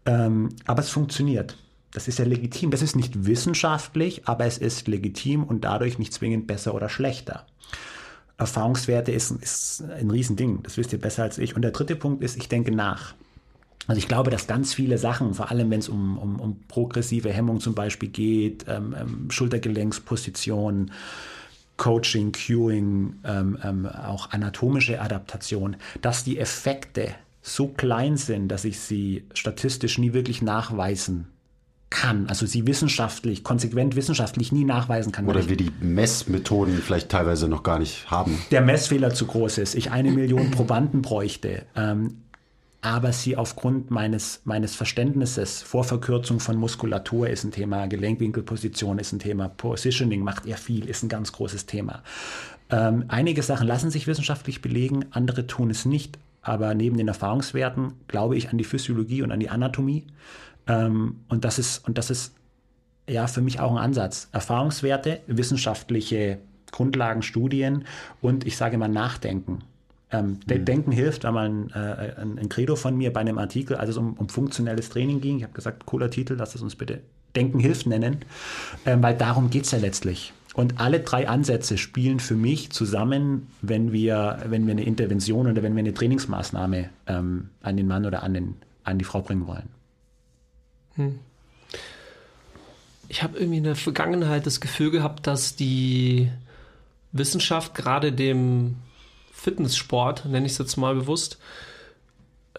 Ähm, aber es funktioniert. Das ist ja legitim. Das ist nicht wissenschaftlich, aber es ist legitim und dadurch nicht zwingend besser oder schlechter. Erfahrungswerte ist, ist ein Riesending. Das wisst ihr besser als ich. Und der dritte Punkt ist, ich denke nach. Also ich glaube, dass ganz viele Sachen, vor allem wenn es um, um, um progressive Hemmung zum Beispiel geht, ähm, ähm, Schultergelenksposition, Coaching, Cueing, ähm, ähm, auch anatomische Adaptation, dass die Effekte so klein sind, dass ich sie statistisch nie wirklich nachweisen kann, also sie wissenschaftlich, konsequent wissenschaftlich nie nachweisen kann. Oder wir die Messmethoden vielleicht teilweise noch gar nicht haben. Der Messfehler zu groß ist, ich eine Million Probanden bräuchte. Ähm, aber sie aufgrund meines, meines Verständnisses, Vorverkürzung von Muskulatur ist ein Thema, Gelenkwinkelposition ist ein Thema, Positioning macht er viel, ist ein ganz großes Thema. Ähm, einige Sachen lassen sich wissenschaftlich belegen, andere tun es nicht, aber neben den Erfahrungswerten glaube ich an die Physiologie und an die Anatomie. Ähm, und das ist, und das ist ja für mich auch ein Ansatz. Erfahrungswerte, wissenschaftliche Grundlagen, Studien und ich sage mal Nachdenken. Ähm, mhm. Denken hilft, wenn man äh, ein, ein, Credo von mir bei einem Artikel, als es um, um funktionelles Training ging, ich habe gesagt, cooler Titel, lass es uns bitte Denken hilft nennen, ähm, weil darum geht es ja letztlich. Und alle drei Ansätze spielen für mich zusammen, wenn wir, wenn wir eine Intervention oder wenn wir eine Trainingsmaßnahme ähm, an den Mann oder an, den, an die Frau bringen wollen. Hm. Ich habe irgendwie in der Vergangenheit das Gefühl gehabt, dass die Wissenschaft gerade dem Fitnesssport, nenne ich es jetzt mal bewusst,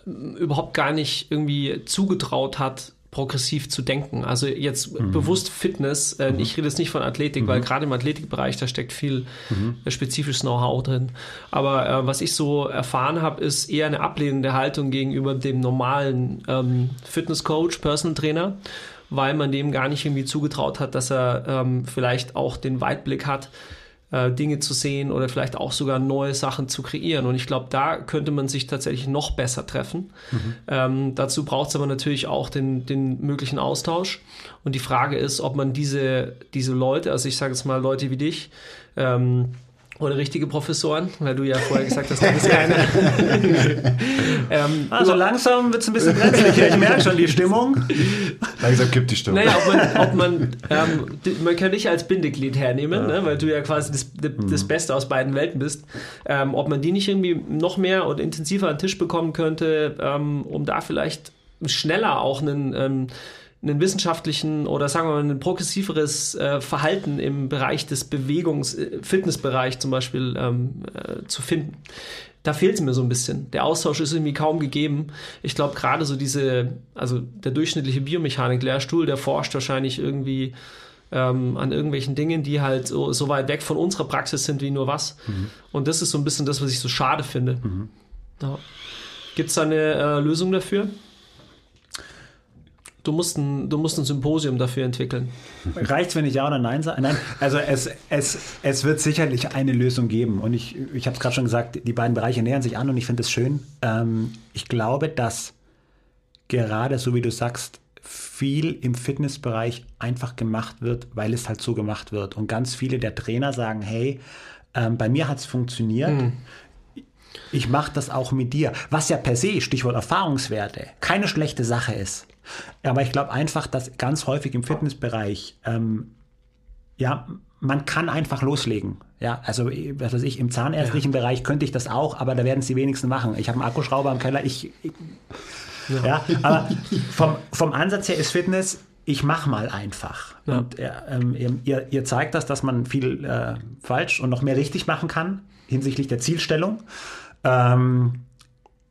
überhaupt gar nicht irgendwie zugetraut hat, progressiv zu denken. Also jetzt mhm. bewusst Fitness, äh, mhm. ich rede jetzt nicht von Athletik, mhm. weil gerade im Athletikbereich, da steckt viel mhm. äh, spezifisches Know-how drin. Aber äh, was ich so erfahren habe, ist eher eine ablehnende Haltung gegenüber dem normalen ähm, Fitnesscoach, Personal Trainer, weil man dem gar nicht irgendwie zugetraut hat, dass er ähm, vielleicht auch den Weitblick hat, äh, Dinge zu sehen oder vielleicht auch sogar neue Sachen zu kreieren. Und ich glaube, da könnte man sich tatsächlich noch besser treffen. Mhm. Ähm, dazu braucht es aber natürlich auch den, den möglichen Austausch. Und die Frage ist, ob man diese, diese Leute, also ich sage jetzt mal Leute wie dich, ähm, oder richtige Professoren, weil du ja vorher gesagt hast, du bist keine. ähm, also langsam wird es ein bisschen brenzlicher. Ich merke schon die Stimmung. Langsam kippt die Stimmung. Naja, ob man, ob man, ähm, man kann dich als Bindeglied hernehmen, ja. ne, weil du ja quasi das, das mhm. Beste aus beiden Welten bist. Ähm, ob man die nicht irgendwie noch mehr und intensiver an den Tisch bekommen könnte, ähm, um da vielleicht schneller auch einen ähm, einen wissenschaftlichen oder sagen wir mal ein progressiveres äh, Verhalten im Bereich des Bewegungs-, äh, Fitnessbereich zum Beispiel ähm, äh, zu finden. Da fehlt es mir so ein bisschen. Der Austausch ist irgendwie kaum gegeben. Ich glaube, gerade so diese, also der durchschnittliche Biomechanik-Lehrstuhl, der forscht wahrscheinlich irgendwie ähm, an irgendwelchen Dingen, die halt so, so, weit weg von unserer Praxis sind wie nur was. Mhm. Und das ist so ein bisschen das, was ich so schade finde. Mhm. Ja. Gibt es da eine äh, Lösung dafür? Du musst, ein, du musst ein Symposium dafür entwickeln. Reicht es, wenn ich Ja oder Nein sage? Nein, also es, es, es wird sicherlich eine Lösung geben. Und ich, ich habe es gerade schon gesagt, die beiden Bereiche nähern sich an und ich finde es schön. Ähm, ich glaube, dass gerade so wie du sagst, viel im Fitnessbereich einfach gemacht wird, weil es halt so gemacht wird. Und ganz viele der Trainer sagen, hey, ähm, bei mir hat es funktioniert. Mhm. Ich mache das auch mit dir. Was ja per se, Stichwort Erfahrungswerte, keine schlechte Sache ist. Aber ich glaube einfach, dass ganz häufig im Fitnessbereich, ähm, ja, man kann einfach loslegen. Ja, also was weiß ich, im zahnärztlichen ja. Bereich könnte ich das auch, aber da werden es die wenigsten machen. Ich habe einen Akkuschrauber im Keller, ich, ich ja. ja. aber vom, vom Ansatz her ist Fitness, ich mache mal einfach. Ja. Und ähm, ihr, ihr zeigt das, dass man viel äh, falsch und noch mehr richtig machen kann hinsichtlich der Zielstellung. Ähm,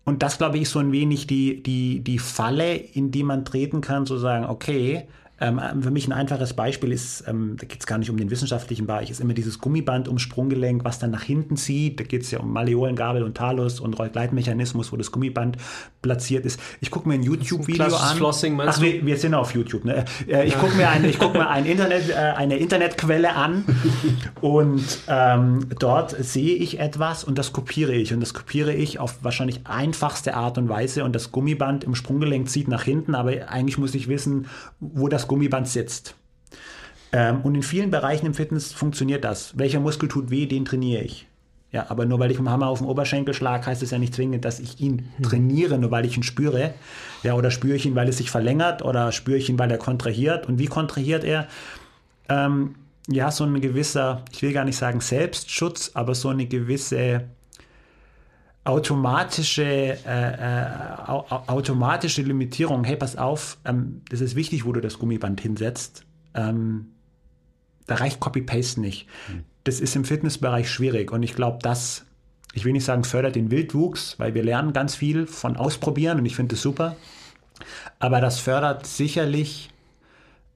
und das, glaube ich, ist so ein wenig die, die, die Falle, in die man treten kann, zu sagen, okay, ähm, für mich ein einfaches Beispiel ist, ähm, da geht es gar nicht um den wissenschaftlichen Bereich, ist immer dieses Gummiband ums Sprunggelenk, was dann nach hinten zieht. Da geht es ja um Maleolen, Gabel und Talus und Rollgleitmechanismus, wo das Gummiband platziert ist. Ich gucke mir ein YouTube-Video an. Flossing, meinst Ach, du? Wir, wir sind auf YouTube. Ne? Äh, ich gucke mir, ein, ich guck mir ein Internet, äh, eine Internetquelle an und ähm, dort sehe ich etwas und das kopiere ich. Und das kopiere ich auf wahrscheinlich einfachste Art und Weise. Und das Gummiband im Sprunggelenk zieht nach hinten, aber eigentlich muss ich wissen, wo das Gummiband sitzt. Ähm, und in vielen Bereichen im Fitness funktioniert das. Welcher Muskel tut weh, den trainiere ich. Ja, aber nur weil ich mit dem Hammer auf den Oberschenkel schlage, heißt es ja nicht zwingend, dass ich ihn trainiere, nur weil ich ihn spüre. Ja, oder spüre ich ihn, weil es sich verlängert oder spüre ich ihn, weil er kontrahiert. Und wie kontrahiert er? Ähm, ja, so ein gewisser, ich will gar nicht sagen Selbstschutz, aber so eine gewisse automatische, äh, äh, au automatische Limitierung. Hey, pass auf, ähm, das ist wichtig, wo du das Gummiband hinsetzt. Ähm, da reicht Copy-Paste nicht. Das ist im Fitnessbereich schwierig und ich glaube, das, ich will nicht sagen, fördert den Wildwuchs, weil wir lernen ganz viel von Ausprobieren und ich finde das super. Aber das fördert sicherlich,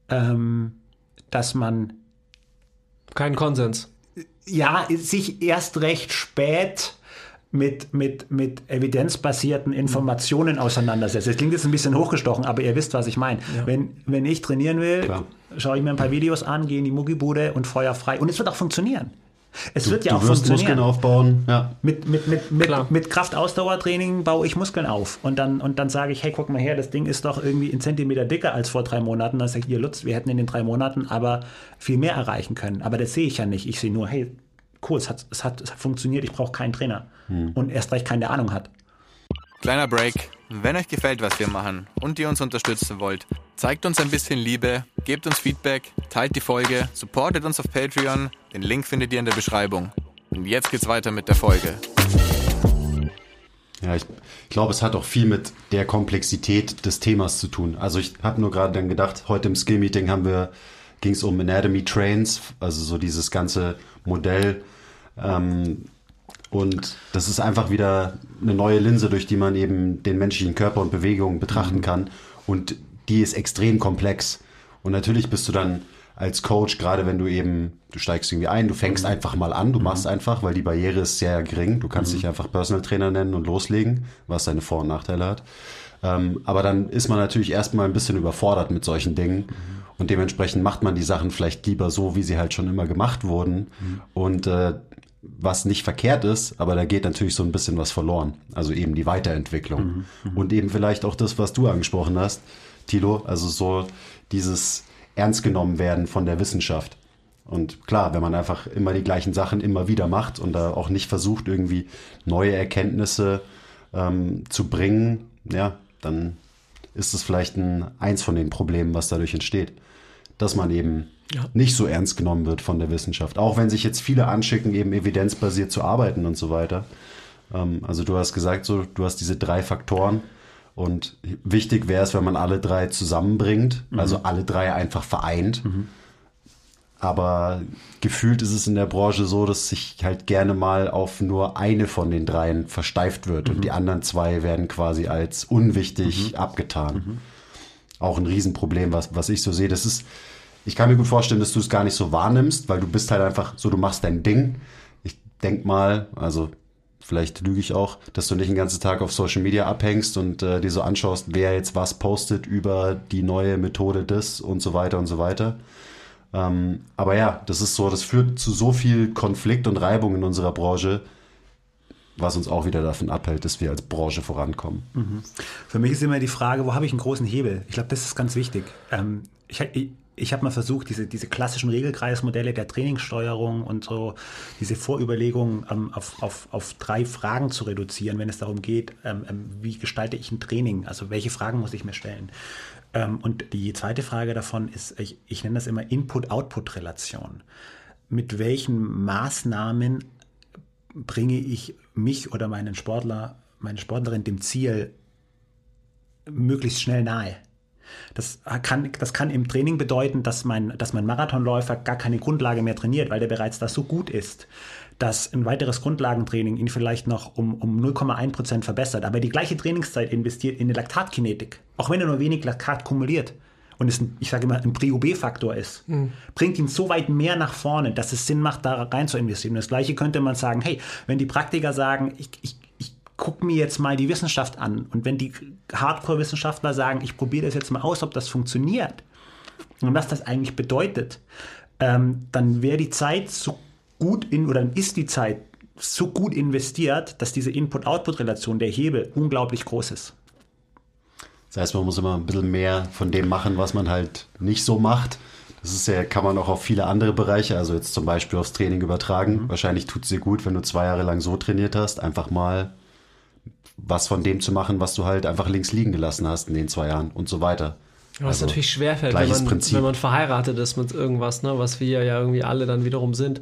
ähm, dass man Kein Konsens. ja, sich erst recht spät mit, mit, mit evidenzbasierten Informationen auseinandersetzt. Das klingt jetzt ein bisschen hochgestochen, aber ihr wisst, was ich meine. Wenn, wenn ich trainieren will, Klar. schaue ich mir ein paar Videos an, gehe in die Muckibude und feuer frei. Und es wird auch funktionieren. Es wird ja du auch wirst funktionieren. Muskeln aufbauen. Ja. Mit, mit, mit, mit, Klar. mit Kraft-Ausdauertraining baue ich Muskeln auf. Und dann, und dann sage ich, hey, guck mal her, das Ding ist doch irgendwie einen Zentimeter dicker als vor drei Monaten. Dann sage ich, ihr Lutz, wir hätten in den drei Monaten aber viel mehr erreichen können. Aber das sehe ich ja nicht. Ich sehe nur, hey, cool, es hat, es hat, es hat funktioniert, ich brauche keinen Trainer. Und erst recht keine Ahnung hat. Kleiner Break. Wenn euch gefällt, was wir machen und ihr uns unterstützen wollt, zeigt uns ein bisschen Liebe, gebt uns Feedback, teilt die Folge, supportet uns auf Patreon. Den Link findet ihr in der Beschreibung. Und jetzt geht's weiter mit der Folge. Ja, ich, ich glaube, es hat auch viel mit der Komplexität des Themas zu tun. Also ich habe nur gerade dann gedacht, heute im Skill-Meeting haben wir, ging es um Anatomy Trains, also so dieses ganze Modell. Ähm, und das ist einfach wieder eine neue Linse, durch die man eben den menschlichen Körper und Bewegung betrachten kann. Und die ist extrem komplex. Und natürlich bist du dann als Coach, gerade wenn du eben, du steigst irgendwie ein, du fängst einfach mal an, du machst einfach, weil die Barriere ist sehr gering. Du kannst dich einfach Personal Trainer nennen und loslegen, was seine Vor- und Nachteile hat. Ähm, aber dann ist man natürlich erstmal ein bisschen überfordert mit solchen Dingen. Und dementsprechend macht man die Sachen vielleicht lieber so, wie sie halt schon immer gemacht wurden. Und äh, was nicht verkehrt ist, aber da geht natürlich so ein bisschen was verloren. Also eben die Weiterentwicklung. Und eben vielleicht auch das, was du angesprochen hast, Tilo, also so dieses ernst genommen werden von der Wissenschaft. Und klar, wenn man einfach immer die gleichen Sachen immer wieder macht und da auch nicht versucht, irgendwie neue Erkenntnisse ähm, zu bringen, ja, dann ist es vielleicht ein, eins von den Problemen, was dadurch entsteht. Dass man eben nicht so ernst genommen wird von der Wissenschaft. Auch wenn sich jetzt viele anschicken, eben evidenzbasiert zu arbeiten und so weiter. Ähm, also du hast gesagt, so, du hast diese drei Faktoren. Und wichtig wäre es, wenn man alle drei zusammenbringt, also alle drei einfach vereint. Aber gefühlt ist es in der Branche so, dass sich halt gerne mal auf nur eine von den dreien versteift wird und die anderen zwei werden quasi als unwichtig abgetan. Auch ein Riesenproblem, was, was ich so sehe. Das ist, ich kann mir gut vorstellen, dass du es gar nicht so wahrnimmst, weil du bist halt einfach so, du machst dein Ding. Ich denk mal, also vielleicht lüge ich auch, dass du nicht den ganzen Tag auf Social Media abhängst und äh, dir so anschaust, wer jetzt was postet über die neue Methode des und so weiter und so weiter. Ähm, aber ja, das ist so, das führt zu so viel Konflikt und Reibung in unserer Branche, was uns auch wieder davon abhält, dass wir als Branche vorankommen. Für mich ist immer die Frage, wo habe ich einen großen Hebel? Ich glaube, das ist ganz wichtig. Ähm, ich ich, ich habe mal versucht, diese, diese klassischen Regelkreismodelle der Trainingssteuerung und so, diese Vorüberlegungen ähm, auf, auf, auf drei Fragen zu reduzieren, wenn es darum geht, ähm, ähm, wie gestalte ich ein Training? Also welche Fragen muss ich mir stellen? Ähm, und die zweite Frage davon ist, ich, ich nenne das immer Input-Output-Relation. Mit welchen Maßnahmen bringe ich mich oder meinen Sportler, meine Sportlerin dem Ziel möglichst schnell nahe. Das kann, das kann im Training bedeuten, dass mein, dass mein Marathonläufer gar keine Grundlage mehr trainiert, weil der bereits da so gut ist, dass ein weiteres Grundlagentraining ihn vielleicht noch um, um 0,1 Prozent verbessert, aber die gleiche Trainingszeit investiert in eine Laktatkinetik, auch wenn er nur wenig Laktat kumuliert und es, ich sage immer, ein Pri-OB-Faktor ist, bringt ihn so weit mehr nach vorne, dass es Sinn macht, da rein zu investieren. Und das Gleiche könnte man sagen, hey, wenn die Praktiker sagen, ich, ich, ich gucke mir jetzt mal die Wissenschaft an und wenn die Hardcore-Wissenschaftler sagen, ich probiere das jetzt mal aus, ob das funktioniert und was das eigentlich bedeutet, ähm, dann wäre die Zeit so gut in, oder dann ist die Zeit so gut investiert, dass diese Input-Output-Relation, der Hebel, unglaublich groß ist. Das heißt, man muss immer ein bisschen mehr von dem machen, was man halt nicht so macht, Das ist ja, kann man auch auf viele andere Bereiche, also jetzt zum Beispiel aufs Training übertragen. Mhm. Wahrscheinlich tut es dir gut, wenn du zwei Jahre lang so trainiert hast, einfach mal was von dem zu machen, was du halt einfach links liegen gelassen hast in den zwei Jahren und so weiter. Was Also, natürlich schwerfällt, wenn man, Prinzip. wenn man verheiratet ist mit irgendwas, ne, was wir ja irgendwie alle dann wiederum sind.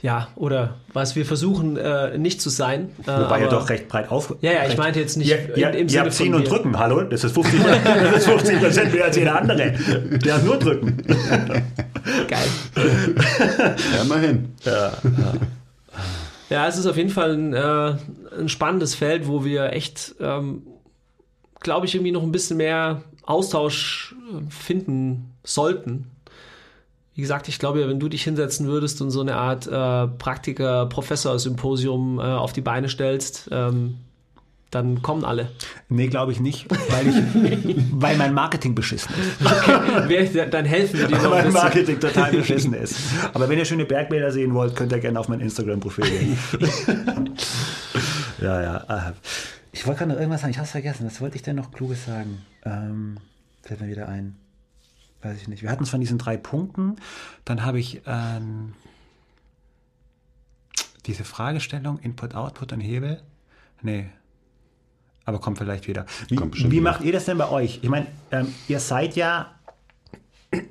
Ja, oder was wir versuchen äh, nicht zu sein. Äh, Wobei ihr aber- doch recht breit auf. Ja, ja, ich meinte jetzt nicht Ihr, im- ihr, im ihr Sinne habt von Ziehen und wir. Drücken, hallo? Das ist 50 das ist 50 Prozent mehr als jeder andere. Der hat nur Drücken. Geil. Ja, immerhin. Ja, es ist auf jeden Fall ein, äh, ein spannendes Feld, wo wir echt, ähm, glaube ich, irgendwie noch ein bisschen mehr Austausch äh, finden sollten. Wie gesagt, ich glaube, wenn du dich hinsetzen würdest und so eine Art äh, Praktiker-Professor-Symposium äh, auf die Beine stellst, ähm, dann kommen alle. Nee, glaube ich nicht, weil, ich, weil mein Marketing beschissen ist. Wer- dann helfen wir dir noch ein mein. Marketing total beschissen ist. Aber wenn ihr schöne Bergbilder sehen wollt, könnt ihr gerne auf mein Instagram-Profil gehen. ja, ja. äh, Ich wollte gerade noch irgendwas sagen, ich habe es vergessen. Was wollte ich denn noch Kluges sagen? Ähm, fällt mir wieder ein. Weiß ich nicht. Wir hatten es von diesen drei Punkten. Dann habe ich ähm, diese Fragestellung, Input, Output und Hebel. Nee. Aber kommt vielleicht wieder. Wie, Kommt wie wieder. macht ihr das denn bei euch? Ich meine, ähm, ihr seid ja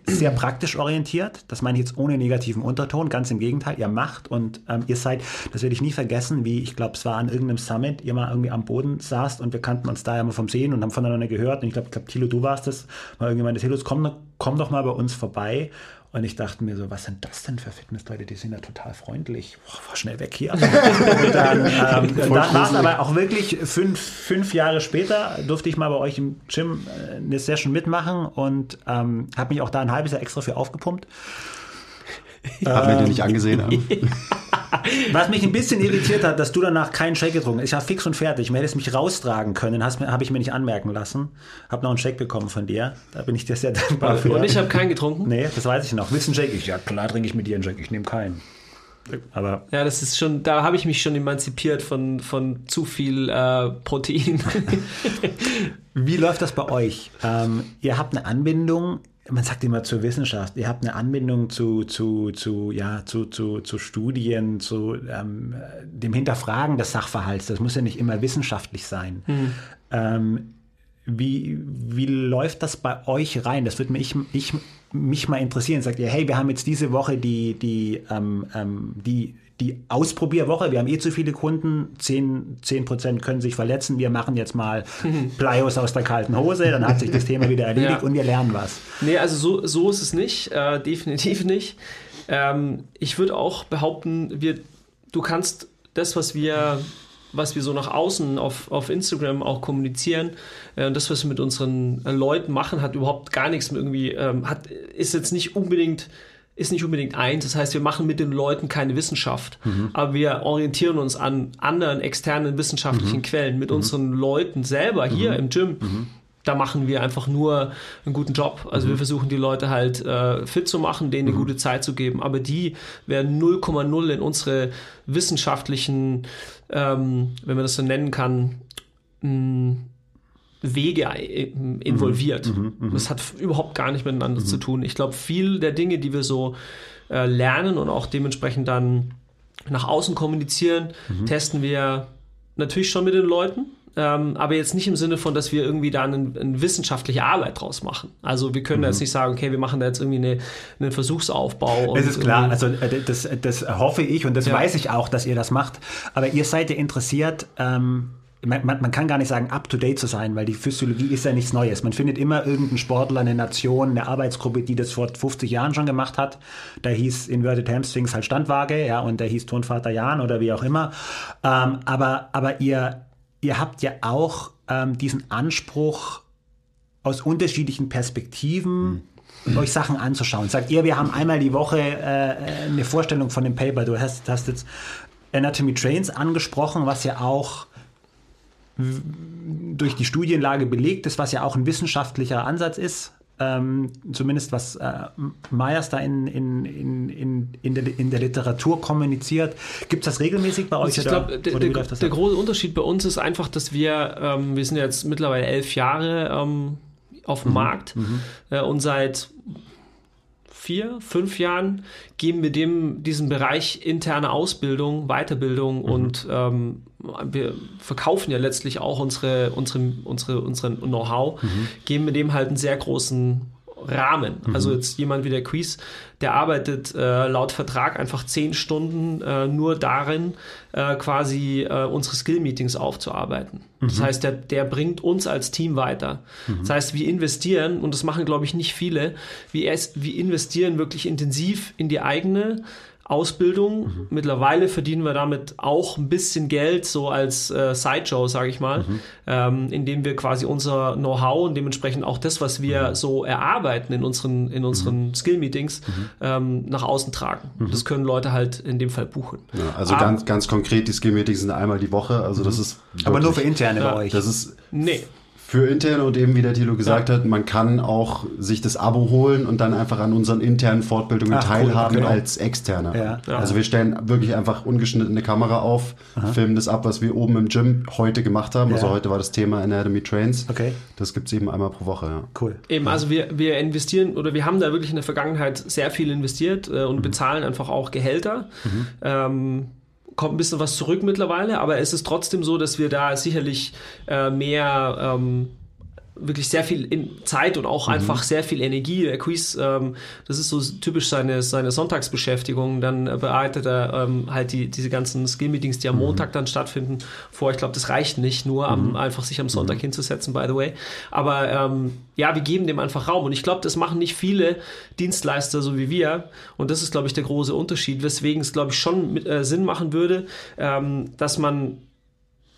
sehr praktisch orientiert. Das meine ich jetzt ohne negativen Unterton. Ganz im Gegenteil. Ihr macht und ähm, ihr seid, das werde ich nie vergessen, wie ich glaube, es war an irgendeinem Summit, ihr mal irgendwie am Boden saßt und wir kannten uns da ja mal vom Sehen und haben voneinander gehört. Und ich glaube, glaub, Thilo, du warst das. Mal irgendjemand, Thilo, komm, komm doch mal bei uns vorbei. Und ich dachte mir so, was sind das denn für Fitnessleute? Die sind ja total freundlich. Boah, war schnell weg hier. und dann, ähm, dann war es aber auch wirklich fünf, fünf Jahre später, durfte ich mal bei euch im Gym äh, eine Session mitmachen und ähm, habe mich auch da ein halbes Jahr extra für aufgepumpt. Hat mir den nicht angesehen haben. Was mich ein bisschen irritiert hat, dass du danach keinen Shake getrunken hast. Ich war fix und fertig. Man hätte es mich raustragen können, habe ich mir nicht anmerken lassen. Habe noch einen Shake bekommen von dir. Da bin ich dir sehr dankbar für. Und ich habe keinen getrunken. Nee, das weiß ich noch. Willst du einen Shake? Ich, ja, klar trinke ich mit dir einen Shake. Ich nehme keinen. Aber Ja, das ist schon, da habe ich mich schon emanzipiert von, von zu viel äh, Protein. Wie läuft das bei euch? Ähm, ihr habt eine Anbindung, man sagt immer zur Wissenschaft, ihr habt eine Anbindung zu, zu, zu, ja, zu, zu, zu Studien, zu ähm, dem Hinterfragen des Sachverhalts. Das muss ja nicht immer wissenschaftlich sein. Ähm, wie, wie läuft das bei euch rein? Das würde mich, ich, mich mal interessieren. Sagt ihr, hey, wir haben jetzt diese Woche die, die, ähm, ähm, die, die Ausprobierwoche. Wir haben eh zu viele Kunden. 10, 10% können sich verletzen. Wir machen jetzt mal Plyos aus der kalten Hose. Dann hat sich das Thema wieder erledigt Ja. und wir lernen was. nee, also so, so ist es nicht. Äh, definitiv nicht. Ähm, ich würde auch behaupten, wir, du kannst das, was wir, was wir so nach außen auf, auf Instagram auch kommunizieren, äh, das, was wir mit unseren äh, Leuten machen, hat überhaupt gar nichts mit irgendwie, ähm, hat, ist jetzt nicht unbedingt ist nicht unbedingt eins. Das heißt, wir machen mit den Leuten keine Wissenschaft, aber wir orientieren uns an anderen externen wissenschaftlichen Quellen. Mit unseren Leuten selber hier im Gym, da machen wir einfach nur einen guten Job. Also wir versuchen die Leute halt äh, fit zu machen, denen eine gute Zeit zu geben, aber die werden 0,0 in unsere wissenschaftlichen, ähm, wenn man das so nennen kann, mh, Wege äh, involviert. Das hat überhaupt gar nicht miteinander zu tun. Ich glaube, viel der Dinge, die wir so äh, lernen und auch dementsprechend dann nach außen kommunizieren, testen wir natürlich schon mit den Leuten. Ähm, aber jetzt nicht im Sinne von, dass wir irgendwie da eine, eine wissenschaftliche Arbeit draus machen. Also wir können da jetzt nicht sagen, okay, wir machen da jetzt irgendwie eine, einen Versuchsaufbau. Es ist klar, also äh, das, das hoffe ich und das Ja. weiß ich auch, dass ihr das macht. Aber ihr seid ja interessiert, ähm, man, man, man kann gar nicht sagen, up to date zu sein, weil die Physiologie ist ja nichts Neues. Man findet immer irgendeinen Sportler, eine Nation, eine Arbeitsgruppe, die das vor 50 Jahren schon gemacht hat. Da hieß Inverted Hamstrings halt Standwaage, ja, und der hieß Turnvater Jan oder wie auch immer. Ähm, aber, aber ihr, ihr habt ja auch ähm, diesen Anspruch, aus unterschiedlichen Perspektiven euch Sachen anzuschauen. Sagt ihr, wir haben einmal die Woche äh, eine Vorstellung von dem Paper. Du hast, hast jetzt Anatomy Trains angesprochen, was ja auch durch die Studienlage belegt ist, was ja auch ein wissenschaftlicher Ansatz ist. Ähm, zumindest was äh, Myers da in, in, in, in, in, der, in der Literatur kommuniziert. Gibt es das regelmäßig bei euch? Also ich glaube, der, der, der große Unterschied bei uns ist einfach, dass wir, ähm, wir sind jetzt mittlerweile elf Jahre ähm, auf Mhm. dem Markt äh, und seit vier, fünf Jahren geben wir dem diesen Bereich interne Ausbildung, Weiterbildung und ähm, wir verkaufen ja letztlich auch unsere, unsere, unsere, unseren Know-how, geben wir dem halt einen sehr großen Rahmen. Also jetzt jemand wie der Quiz, der arbeitet äh, laut Vertrag einfach zehn Stunden äh, nur darin, äh, quasi äh, unsere Skill-Meetings aufzuarbeiten. Das heißt, der, der bringt uns als Team weiter. Das heißt, wir investieren, und das machen, glaube ich, nicht viele, wir, es, wir investieren wirklich intensiv in die eigene Ausbildung. Mhm. Mittlerweile verdienen wir damit auch ein bisschen Geld, so als äh, Sideshow, sage ich mal, Mhm. ähm, indem wir quasi unser Know-how und dementsprechend auch das, was wir Mhm. so erarbeiten in unseren, in unseren Skill-Meetings, Mhm. ähm, nach außen tragen. Das können Leute halt in dem Fall buchen. Ja, also Ah. ganz, ganz konkret, die Skill-Meetings sind einmal die Woche. Also das ist Mhm. Aber nur für interne Ja, bei euch. Das ist Nee. Für interne und eben wie der Thilo gesagt hat, man kann auch sich das Abo holen und dann einfach an unseren internen Fortbildungen Ach, cool, teilhaben genau. als Externer. Ja. Ja. Also wir stellen wirklich einfach ungeschnittene Kamera auf, filmen das ab, was wir oben im Gym heute gemacht haben. Also Ja. heute war das Thema Anatomy Trains. Okay. Das gibt es eben einmal pro Woche, ja. Cool. Eben, also wir, wir investieren oder wir haben da wirklich in der Vergangenheit sehr viel investiert äh, und bezahlen einfach auch Gehälter. Ähm, kommt ein bisschen was zurück mittlerweile, aber es ist trotzdem so, dass wir da sicherlich äh, mehr ähm, wirklich sehr viel Zeit und auch einfach sehr viel Energie. Der Quiz, ähm, das ist so typisch seine, seine Sonntagsbeschäftigung. Dann bereitet er ähm, halt die, diese ganzen Skill-Meetings, die am Montag dann stattfinden, vor. Ich glaube, das reicht nicht, nur am, einfach sich am Sonntag hinzusetzen, by the way. Aber ähm, ja, wir geben dem einfach Raum. Und ich glaube, das machen nicht viele Dienstleister so wie wir. Und das ist, glaube ich, der große Unterschied, weswegen es, glaube ich, schon mit, äh, Sinn machen würde, ähm, dass man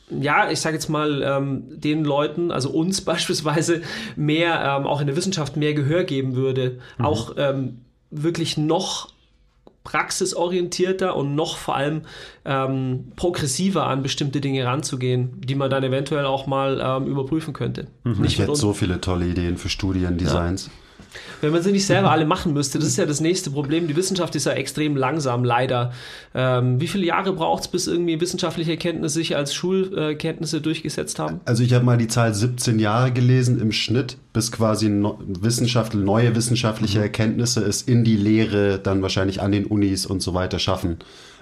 ja, ich sage jetzt mal, ähm, den Leuten, also uns beispielsweise, mehr, ähm, auch in der Wissenschaft mehr Gehör geben würde. Auch ähm, wirklich noch praxisorientierter und noch vor allem ähm, progressiver an bestimmte Dinge ranzugehen, die man dann eventuell auch mal ähm, überprüfen könnte. Ich Nicht mit hätte so viele tolle Ideen für Studiendesigns. Wenn man sie nicht selber alle machen müsste, das ist ja das nächste Problem. Die Wissenschaft ist ja extrem langsam, leider. Ähm, wie viele Jahre braucht es, bis irgendwie wissenschaftliche Erkenntnisse sich als Schulkenntnisse durchgesetzt haben? Also ich habe mal die Zahl 17 Jahre gelesen im Schnitt, bis quasi no Wissenschaft, neue wissenschaftliche Erkenntnisse es in die Lehre dann wahrscheinlich an den Unis und so weiter schaffen.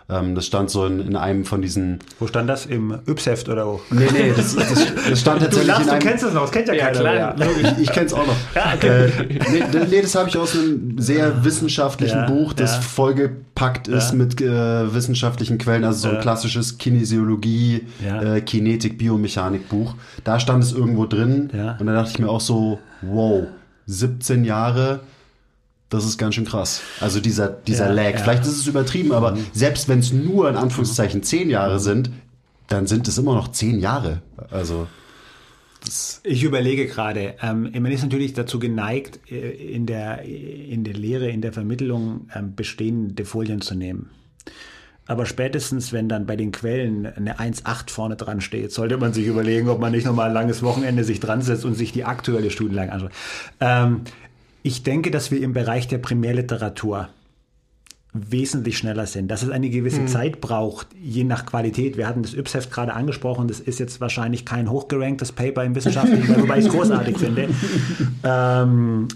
Ähm, das stand so in, in einem von diesen. Wo stand das? Im Ypseft oder wo? Nee, nee, das, das, das stand tatsächlich in einem. es noch, das kennt ja, Ja, klar, Ich, ich kenne es auch noch. äh, nee, nee, das habe ich aus einem sehr wissenschaftlichen Ja, Buch, das ja. vollgepackt ist Ja. mit äh, wissenschaftlichen Quellen, also so ein Ja. klassisches Kinesiologie, Ja. äh, Kinetik, Biomechanik Buch. Da stand es irgendwo drin Ja. und da dachte ich mir auch so, wow, 17 Jahre. Das ist ganz schön krass. Also dieser, dieser Ja, Lag. ja. Mhm. Vielleicht ist es übertrieben, aber selbst wenn es nur in Anführungszeichen 10 Jahre sind, dann sind es immer noch 10 Jahre. Also Ich überlege gerade, ähm, man ist natürlich dazu geneigt, äh, in der, in der Lehre, in der Vermittlung ähm, bestehende Folien zu nehmen. Aber spätestens, wenn dann bei den Quellen eine 1,8 vorne dran steht, sollte man sich überlegen, ob man nicht nochmal ein langes Wochenende sich dran setzt und sich die aktuelle Studienlage anschaut. Ähm, ich denke, dass wir im Bereich der Primärliteratur wesentlich schneller sind, dass es eine gewisse Zeit braucht, je nach Qualität. Wir hatten das Ypsheft gerade angesprochen, das ist jetzt wahrscheinlich kein hochgeranktes Paper im Wissenschaftlichen, wobei ich es großartig finde. Ähm,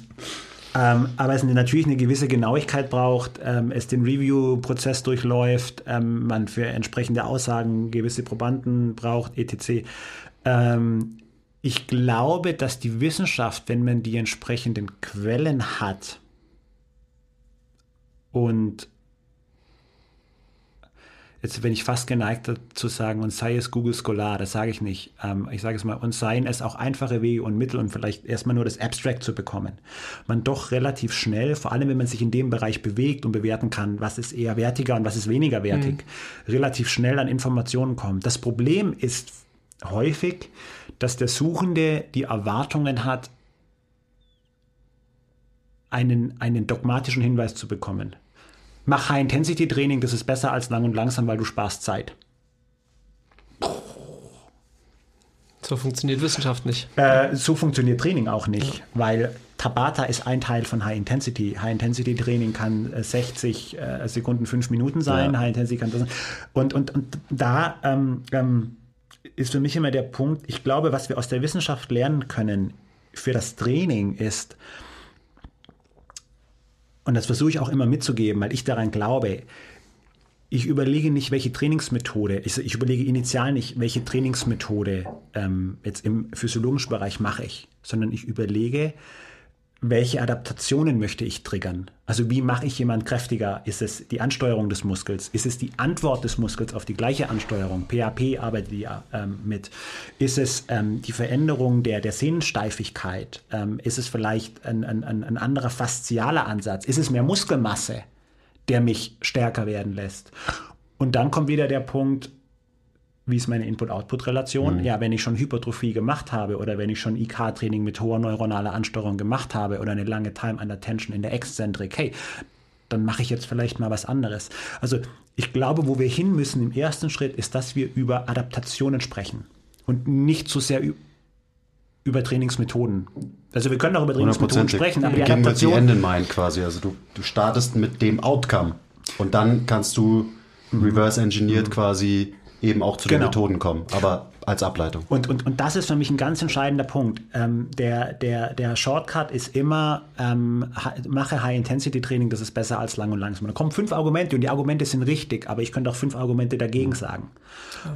ähm, aber es natürlich eine gewisse Genauigkeit braucht, ähm, es den Review-Prozess durchläuft, ähm, man für entsprechende Aussagen gewisse Probanden braucht, etc. Ähm, ich glaube, dass die Wissenschaft, wenn man die entsprechenden Quellen hat, und jetzt bin ich fast geneigt dazu sagen, und sei es Google Scholar, das sage ich nicht. Ähm, ich sage es mal, und seien es auch einfache Wege und Mittel und vielleicht erstmal nur das Abstract zu bekommen. Man doch relativ schnell, vor allem wenn man sich in dem Bereich bewegt und bewerten kann, was ist eher wertiger und was ist weniger wertig, relativ schnell an Informationen kommt. Das Problem ist häufig, dass der Suchende die Erwartungen hat, einen, einen dogmatischen Hinweis zu bekommen. Mach High-Intensity-Training, das ist besser als lang und langsam, weil du sparst Zeit. So funktioniert Wissenschaft nicht. Äh, so funktioniert Training auch nicht, weil Tabata ist ein Teil von High Intensity. High Intensity Training kann äh, 60 äh, Sekunden, 5 Minuten sein. Ja. High Intensity kann das. Und, und, und da ähm, ähm, ist für mich immer der Punkt, ich glaube, was wir aus der Wissenschaft lernen können für das Training ist, und das versuche ich auch immer mitzugeben, weil ich daran glaube, ich überlege nicht, welche Trainingsmethode, ich, ich überlege initial nicht, welche Trainingsmethode ähm, jetzt im physiologischen Bereich mache ich, sondern ich überlege, welche Adaptationen möchte ich triggern? Also wie mache ich jemand kräftiger? Ist es die Ansteuerung des Muskels? Ist es die Antwort des Muskels auf die gleiche Ansteuerung? PAP arbeitet ja ähm, mit. Ist es ähm, die Veränderung der, der Sehnensteifigkeit? Ähm, ist es vielleicht ein, ein, ein anderer faszialer Ansatz? Ist es mehr Muskelmasse, der mich stärker werden lässt? Und dann kommt wieder der Punkt, wie ist meine Input-Output-Relation? Mhm. Ja, wenn ich schon Hypertrophie gemacht habe oder wenn ich schon IK-Training mit hoher neuronaler Ansteuerung gemacht habe oder eine lange Time under Tension in der Exzentrik, hey, dann mache ich jetzt vielleicht mal was anderes. Also ich glaube, wo wir hin müssen im ersten Schritt, ist, dass wir über Adaptationen sprechen und nicht so sehr über Trainingsmethoden. Also wir können auch über Trainingsmethoden sprechen, aber die Adaptation... End in mind quasi. Also du, du startest mit dem Outcome und dann kannst du mhm. reverse engineert mhm. quasi eben auch zu genau. den Methoden kommen, aber als Ableitung. Und, und, und das ist für mich ein ganz entscheidender Punkt. Ähm, der, der, der Shortcut ist immer, ähm, mache High-Intensity-Training, das ist besser als lang und langsam. Da kommen fünf Argumente und die Argumente sind richtig, aber ich könnte auch fünf Argumente dagegen sagen.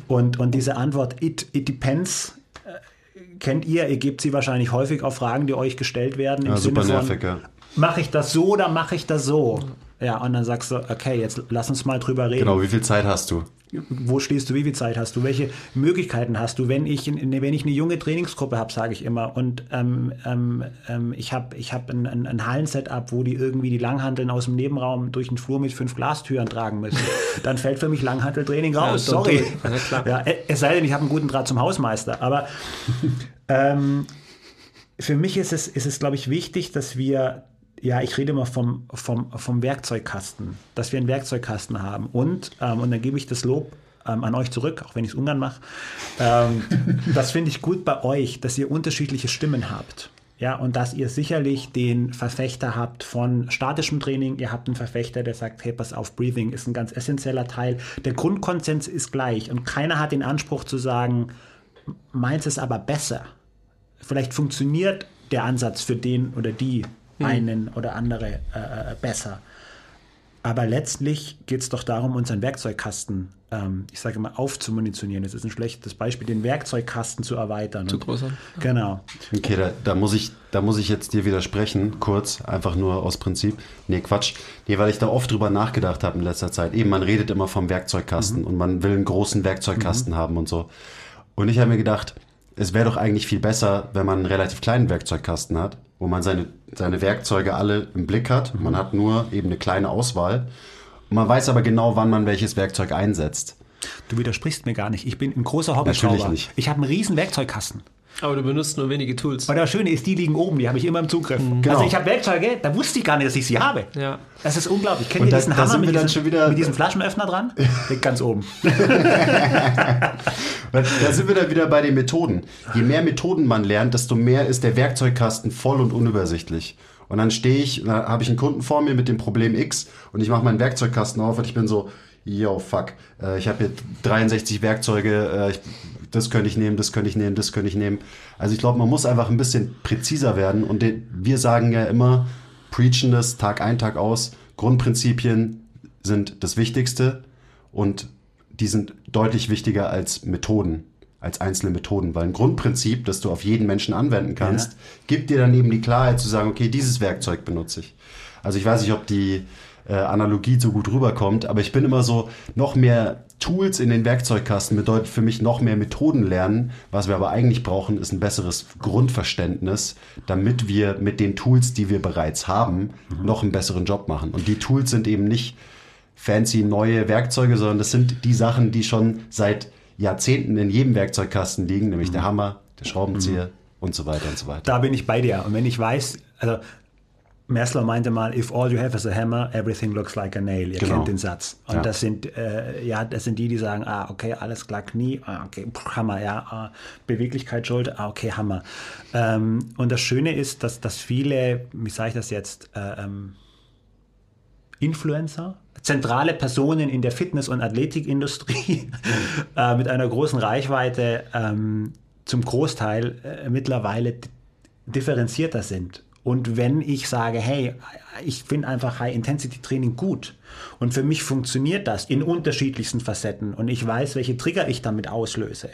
Und, und diese Antwort, it, it depends, äh, kennt ihr, ihr gebt sie wahrscheinlich häufig auf Fragen, die euch gestellt werden. Ja, super nervig, ja. Mache ich das so oder mache ich das so? Ja, und dann sagst du, okay, jetzt lass uns mal drüber reden. Genau, wie viel Zeit hast du? Wo stehst du, wie viel Zeit hast du, welche Möglichkeiten hast du? Wenn ich, wenn ich eine junge Trainingsgruppe habe, sage ich immer, und ähm, ähm, ähm ich habe ich hab ein, ein, ein Hallensetup, wo die irgendwie die Langhanteln aus dem Nebenraum durch den Flur mit fünf Glastüren tragen müssen, dann fällt für mich Langhanteltraining raus. Ja, Sorry. Ja, es sei denn, ich habe einen guten Draht zum Hausmeister. Aber ähm, für mich ist es, ist es glaube ich, wichtig, dass wir ja, ich rede immer vom, vom, vom Werkzeugkasten, dass wir einen Werkzeugkasten haben. Und, ähm, und dann gebe ich das Lob ähm, an euch zurück, auch wenn ich es ungern mache. Ähm, das finde ich gut bei euch, dass ihr unterschiedliche Stimmen habt. Ja, und dass ihr sicherlich den Verfechter habt von statischem Training. Ihr habt einen Verfechter, der sagt, hey, pass auf, Breathing ist ein ganz essentieller Teil. Der Grundkonsens ist gleich und keiner hat den Anspruch zu sagen, meins ist aber besser. Vielleicht funktioniert der Ansatz für den oder die hm. einen oder andere äh, äh, besser. Aber letztlich geht es doch darum, unseren Werkzeugkasten, ähm, ich sage mal, aufzumunitionieren. Das ist ein schlechtes Beispiel, den Werkzeugkasten zu erweitern. Zu größer. Genau. Okay, da, da, muss ich, da muss ich jetzt dir widersprechen, kurz, einfach nur aus Prinzip. Nee, Quatsch. Nee, weil ich da oft drüber nachgedacht habe in letzter Zeit. Eben, man redet immer vom Werkzeugkasten mhm. und man will einen großen Werkzeugkasten mhm. haben und so. Und ich habe mir gedacht, es wäre doch eigentlich viel besser, wenn man einen relativ kleinen Werkzeugkasten hat, wo man seine, seine Werkzeuge alle im Blick hat. Man hat nur eben eine kleine Auswahl. Und man weiß aber genau, wann man welches Werkzeug einsetzt. Du widersprichst mir gar nicht. Ich bin ein großer Hobbyschrauber. Natürlich nicht. Ich habe einen riesen Werkzeugkasten. Aber du benutzt nur wenige Tools. Aber das Schöne ist, die liegen oben, die habe ich immer im Zugriff. Mhm. Genau. Also ich habe Werkzeuge, da wusste ich gar nicht, dass ich sie habe. Ja. Das ist unglaublich. Kennt ihr da, diesen Hammer mit, diesen, mit diesem Flaschenöffner dran? Liegt ganz oben. da sind wir dann wieder bei den Methoden. Je mehr Methoden man lernt, desto mehr ist der Werkzeugkasten voll und unübersichtlich. Und dann stehe ich, da habe ich einen Kunden vor mir mit dem Problem X und ich mache meinen Werkzeugkasten auf und ich bin so, yo, fuck, äh, ich habe hier 63 Werkzeuge, äh, ich das könnte ich nehmen, das könnte ich nehmen, das könnte ich nehmen. Also ich glaube, man muss einfach ein bisschen präziser werden und wir sagen ja immer, preachen das Tag ein, Tag aus, Grundprinzipien sind das Wichtigste und die sind deutlich wichtiger als Methoden, als einzelne Methoden, weil ein Grundprinzip, das du auf jeden Menschen anwenden kannst, ja. gibt dir dann eben die Klarheit zu sagen, okay, dieses Werkzeug benutze ich. Also ich weiß nicht, ob die äh, Analogie so gut rüberkommt, aber ich bin immer so, noch mehr Tools in den Werkzeugkasten bedeutet für mich noch mehr Methoden lernen. Was wir aber eigentlich brauchen, ist ein besseres Grundverständnis, damit wir mit den Tools, die wir bereits haben, mhm. noch einen besseren Job machen. Und die Tools sind eben nicht fancy neue Werkzeuge, sondern das sind die Sachen, die schon seit Jahrzehnten in jedem Werkzeugkasten liegen, nämlich mhm. der Hammer, der Schraubenzieher mhm. und so weiter und so weiter. Da bin ich bei dir. Und wenn ich weiß, also Mersler meinte mal, if all you have is a hammer, everything looks like a nail. Ihr genau. kennt den Satz. Und ja. das sind, äh, ja, das sind die, die sagen, ah, okay, alles klar, Knie, ah, okay, pff, Hammer, ja, ah, Beweglichkeit, Schulter, ah, okay, Hammer. Ähm, und das Schöne ist, dass, dass viele, wie sage ich das jetzt, äh, ähm, Influencer, zentrale Personen in der Fitness- und Athletikindustrie äh, mit einer großen Reichweite ähm, zum Großteil äh, mittlerweile differenzierter sind Und wenn ich sage, hey, ich finde einfach High-Intensity-Training gut und für mich funktioniert das in unterschiedlichsten Facetten und ich weiß, welche Trigger ich damit auslöse.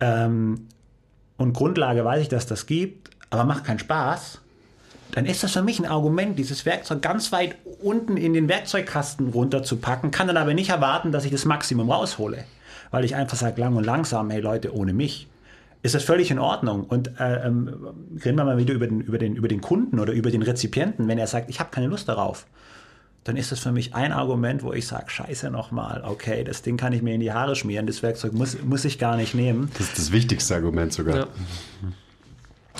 Ähm, und Grundlage weiß ich, dass das gibt, aber macht keinen Spaß, dann ist das für mich ein Argument, dieses Werkzeug ganz weit unten in den Werkzeugkasten runterzupacken, kann dann aber nicht erwarten, dass ich das Maximum raushole. Weil ich einfach sage, lang und langsam, hey Leute, ohne mich ist das völlig in Ordnung. Und äh, ähm, reden wir mal wieder über den, über, den, über den Kunden oder über den Rezipienten, wenn er sagt, ich habe keine Lust darauf, dann ist das für mich ein Argument, wo ich sage, scheiße nochmal, okay, das Ding kann ich mir in die Haare schmieren, das Werkzeug muss, muss ich gar nicht nehmen. Das ist das wichtigste Argument sogar. Ja.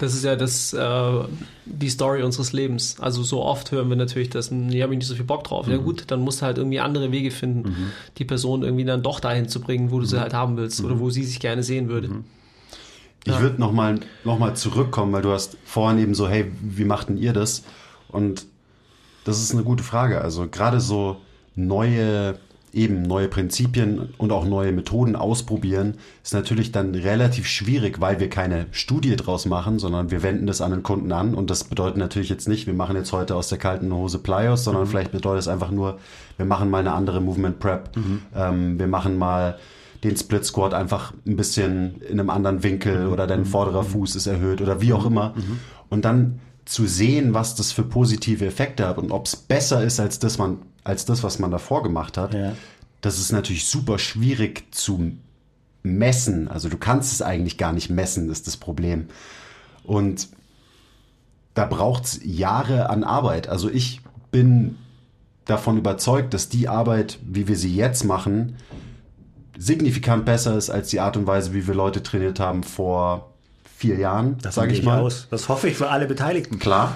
Das ist ja das, äh, die Story unseres Lebens. Also so oft hören wir natürlich, dass nee, habe ich nicht so viel Bock drauf. Mhm. Ja gut, dann musst du halt irgendwie andere Wege finden, mhm. die Person irgendwie dann doch dahin zu bringen, wo du sie mhm. halt haben willst oder mhm. wo sie sich gerne sehen würde. Ich ja. würde nochmal noch mal zurückkommen, weil du hast vorhin eben so, hey, wie macht denn ihr das? Und das ist eine gute Frage. Also gerade so neue, eben neue Prinzipien und auch neue Methoden ausprobieren, ist natürlich dann relativ schwierig, weil wir keine Studie draus machen, sondern wir wenden das an den Kunden an. Und das bedeutet natürlich jetzt nicht, wir machen jetzt heute aus der kalten Hose Plyos, sondern mhm. vielleicht bedeutet es einfach nur, wir machen mal eine andere Movement Prep. Mhm. Ähm, wir machen mal den Split Squat einfach ein bisschen in einem anderen Winkel mhm. oder dein vorderer mhm. Fuß ist erhöht oder wie auch mhm. immer. Mhm. Und dann zu sehen, was das für positive Effekte hat und ob es besser ist als das, man, als das, was man davor gemacht hat, ja. das ist natürlich super schwierig zu messen. Also du kannst es eigentlich gar nicht messen, ist das Problem. Und da braucht es Jahre an Arbeit. Also ich bin davon überzeugt, dass die Arbeit, wie wir sie jetzt machen, signifikant besser ist als die Art und Weise, wie wir Leute trainiert haben vor vier Jahren, sage ich mal. Aus. Das hoffe ich für alle Beteiligten. Klar.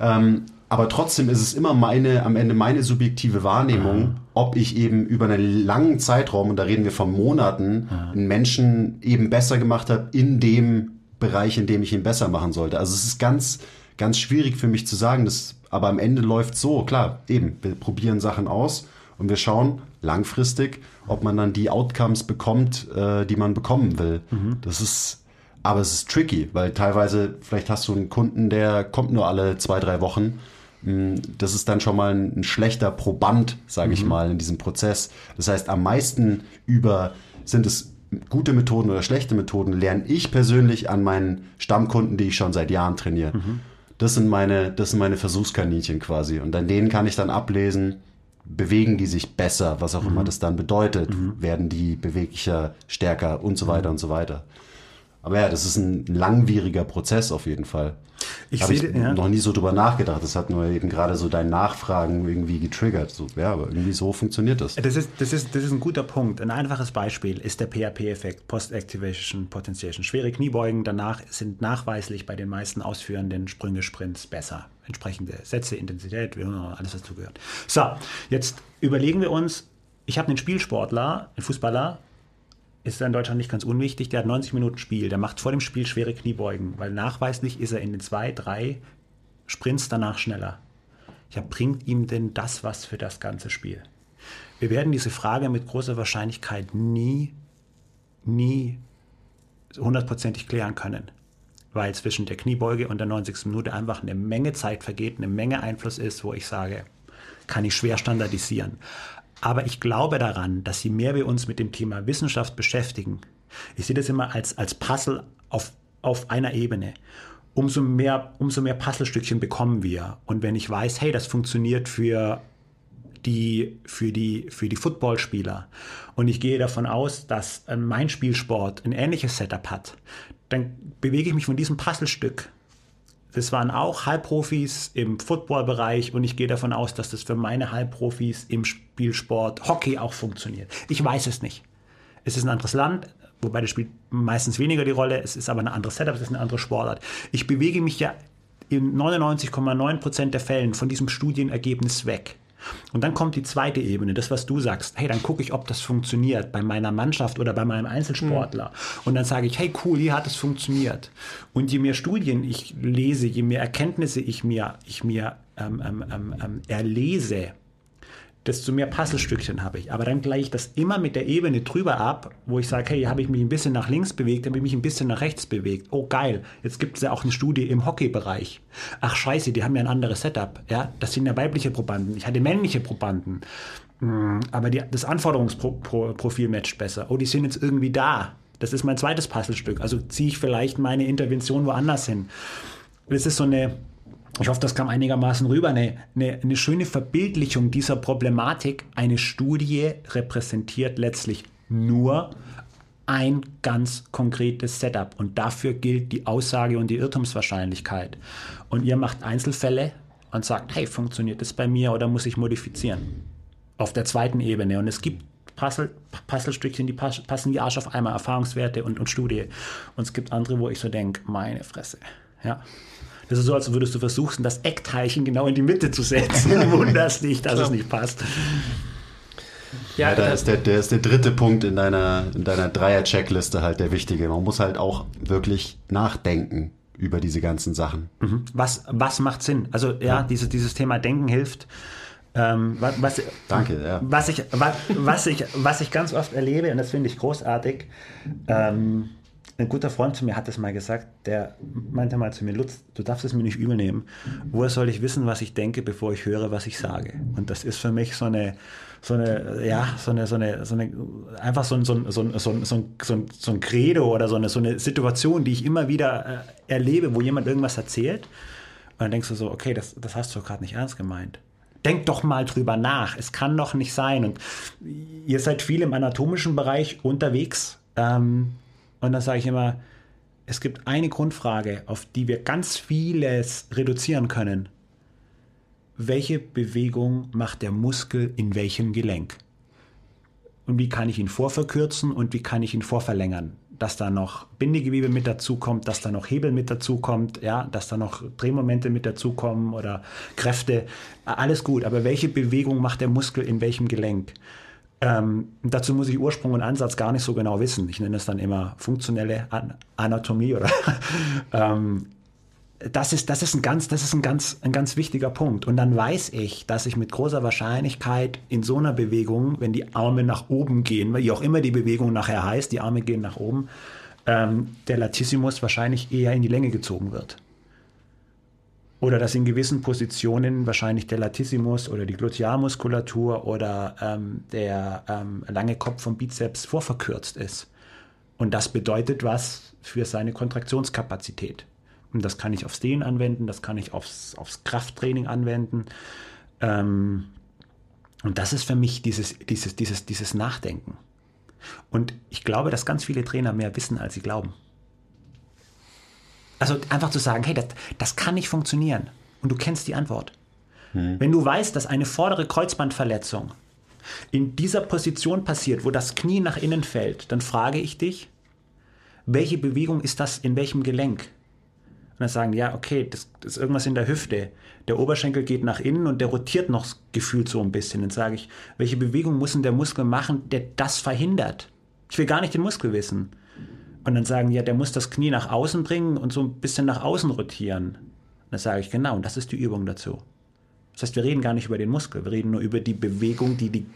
Ähm, aber trotzdem ist es immer meine, am Ende meine subjektive Wahrnehmung, mhm. ob ich eben über einen langen Zeitraum, und da reden wir von Monaten, mhm. einen Menschen eben besser gemacht habe in dem Bereich, in dem ich ihn besser machen sollte. Also es ist ganz, ganz schwierig für mich zu sagen, dass, aber am Ende läuft so, klar, eben, wir probieren Sachen aus und wir schauen langfristig, ob man dann die Outcomes bekommt, äh, die man bekommen will. Mhm. Das ist aber es ist tricky, weil teilweise, vielleicht hast du einen Kunden, der kommt nur alle zwei, drei Wochen. Mm, das ist dann schon mal ein, ein schlechter Proband, sage mhm. ich mal, in diesem Prozess. Das heißt, am meisten über sind es gute Methoden oder schlechte Methoden, lerne ich persönlich an meinen Stammkunden, die ich schon seit Jahren trainiere. Mhm. Das sind meine, das sind meine Versuchskaninchen quasi. Und an denen kann ich dann ablesen, bewegen die sich besser, was auch mhm. immer das dann bedeutet, mhm. werden die beweglicher, stärker und so weiter und so weiter. Aber ja, das ist ein langwieriger Prozess auf jeden Fall. Ich habe ja. noch nie so drüber nachgedacht. Das hat nur eben gerade so dein Nachfragen irgendwie getriggert. So, ja, aber irgendwie so funktioniert das. Das ist, das, ist, das ist ein guter Punkt. Ein einfaches Beispiel ist der PHP-Effekt, Post-Activation Potentiation. Schwere Kniebeugen danach sind nachweislich bei den meisten ausführenden Sprünge, Sprints besser. Entsprechende Sätze, Intensität, alles was zugehört. So, jetzt überlegen wir uns, ich habe einen Spielsportler, einen Fußballer, ist er in Deutschland nicht ganz unwichtig. Der hat 90 Minuten Spiel. Der macht vor dem Spiel schwere Kniebeugen, weil nachweislich ist er in den zwei, drei Sprints danach schneller. Ja, bringt ihm denn das was für das ganze Spiel? Wir werden diese Frage mit großer Wahrscheinlichkeit nie, nie hundertprozentig klären können, weil zwischen der Kniebeuge und der 90. Minute einfach eine Menge Zeit vergeht, eine Menge Einfluss ist, wo ich sage, kann ich schwer standardisieren. Aber ich glaube daran, dass je mehr wir uns mit dem Thema Wissenschaft beschäftigen, ich sehe das immer als, als Puzzle auf, auf einer Ebene, umso mehr, umso mehr Puzzlestückchen bekommen wir. Und wenn ich weiß, hey, das funktioniert für die, für die, für die Footballspieler und ich gehe davon aus, dass mein Spielsport ein ähnliches Setup hat, dann bewege ich mich von diesem Puzzlestück das waren auch Halbprofis im Footballbereich und ich gehe davon aus, dass das für meine Halbprofis im Spielsport Hockey auch funktioniert. Ich weiß es nicht. Es ist ein anderes Land, wobei das spielt meistens weniger die Rolle. Es ist aber ein anderes Setup, es ist eine andere Sportart. Ich bewege mich ja in 99,9 Prozent der Fällen von diesem Studienergebnis weg. Und dann kommt die zweite Ebene, das, was du sagst. Hey, dann gucke ich, ob das funktioniert bei meiner Mannschaft oder bei meinem Einzelsportler. Mhm. Und dann sage ich, hey, cool, hier hat es funktioniert. Und je mehr Studien ich lese, je mehr Erkenntnisse ich mir, ich mir ähm, ähm, ähm, ähm erlese, desto mehr Puzzlestückchen habe ich. Aber dann gleiche ich das immer mit der Ebene drüber ab, wo ich sage, hey, habe ich mich ein bisschen nach links bewegt, habe ich mich ein bisschen nach rechts bewegt. Oh geil, jetzt gibt es ja auch eine Studie im Hockeybereich. Ach scheiße, die haben ja ein anderes Setup. Ja, das sind ja weibliche Probanden. Ich hatte männliche Probanden. Hm, aber die, das Anforderungsprofil matcht besser. Oh, die sind jetzt irgendwie da. Das ist mein zweites Puzzlestück. Also ziehe ich vielleicht meine Intervention woanders hin. Das ist so eine ich hoffe, das kam einigermaßen rüber, eine, eine, eine schöne Verbildlichung dieser Problematik. Eine Studie repräsentiert letztlich nur ein ganz konkretes Setup und dafür gilt die Aussage und die Irrtumswahrscheinlichkeit. Und ihr macht Einzelfälle und sagt, hey, funktioniert das bei mir oder muss ich modifizieren? Auf der zweiten Ebene. Und es gibt Puzzle, Puzzlestückchen, die passen wie Arsch auf einmal, Erfahrungswerte und, und Studie. Und es gibt andere, wo ich so denke, meine Fresse. Ja. Das ist so, als würdest du versuchen, das Eckteilchen genau in die Mitte zu setzen. Du wunderst nicht, dass es nicht passt. Ja, ja da ist der, der ist der dritte Punkt in deiner, in deiner Dreier-Checkliste halt der wichtige. Man muss halt auch wirklich nachdenken über diese ganzen Sachen. Mhm. Was, was macht Sinn? Also ja, ja. Dieses, dieses Thema Denken hilft. Ähm, was, was, Danke, ja. Was ich, was, was, ich, was ich ganz oft erlebe, und das finde ich großartig, ähm, ein guter Freund zu mir hat es mal gesagt, der meinte mal zu mir, Lutz, du darfst es mir nicht übel nehmen. Woher soll ich wissen, was ich denke, bevor ich höre, was ich sage? Und das ist für mich so eine, so eine, ja, so eine, so eine, so eine einfach so ein, so ein, so ein, so ein, so ein, so ein Credo oder so eine, so eine Situation, die ich immer wieder äh, erlebe, wo jemand irgendwas erzählt. Und dann denkst du so, okay, das, das hast du gerade nicht ernst gemeint denk doch mal drüber nach. Es kann doch nicht sein. Und ihr seid viel im anatomischen Bereich unterwegs. Ähm, und dann sage ich immer, es gibt eine Grundfrage, auf die wir ganz vieles reduzieren können. Welche Bewegung macht der Muskel in welchem Gelenk? Und wie kann ich ihn vorverkürzen und wie kann ich ihn vorverlängern? Dass da noch Bindegewebe mit dazukommt, dass da noch Hebel mit dazukommt, ja, dass da noch Drehmomente mit dazukommen oder Kräfte. Alles gut, aber welche Bewegung macht der Muskel in welchem Gelenk? Ähm, dazu muss ich Ursprung und Ansatz gar nicht so genau wissen. Ich nenne es dann immer funktionelle An Anatomie oder ähm, das ist, das ist, ein, ganz, das ist ein, ganz, ein ganz wichtiger Punkt. Und dann weiß ich, dass ich mit großer Wahrscheinlichkeit in so einer Bewegung, wenn die Arme nach oben gehen, wie auch immer die Bewegung nachher heißt, die Arme gehen nach oben, ähm, der Latissimus wahrscheinlich eher in die Länge gezogen wird. Oder dass in gewissen Positionen wahrscheinlich der Latissimus oder die Glutealmuskulatur oder ähm, der ähm, lange Kopf vom Bizeps vorverkürzt ist. Und das bedeutet was für seine Kontraktionskapazität. Und das kann ich aufs Dehnen anwenden, das kann ich aufs, aufs Krafttraining anwenden. Ähm, und das ist für mich dieses, dieses, dieses, dieses Nachdenken. Und ich glaube, dass ganz viele Trainer mehr wissen, als sie glauben. Also einfach zu sagen, hey, das, das kann nicht funktionieren. Und du kennst die Antwort. Hm. Wenn du weißt, dass eine vordere Kreuzbandverletzung in dieser Position passiert, wo das Knie nach innen fällt, dann frage ich dich, welche Bewegung ist das in welchem Gelenk? Und dann sagen ja, okay, das, das, ist irgendwas in der Hüfte. Der Oberschenkel geht nach innen und der rotiert noch gefühlt so ein bisschen. Dann sage ich, welche Bewegung muss denn der Muskel machen, der das verhindert? Ich will gar nicht den Muskel wissen. Und dann sagen, ja, der muss das Knie nach außen bringen und so ein bisschen nach außen rotieren. Und dann sage ich, genau, und das ist die Übung dazu. Das heißt, wir reden gar nicht über den Muskel, wir reden nur über die Bewegung, die die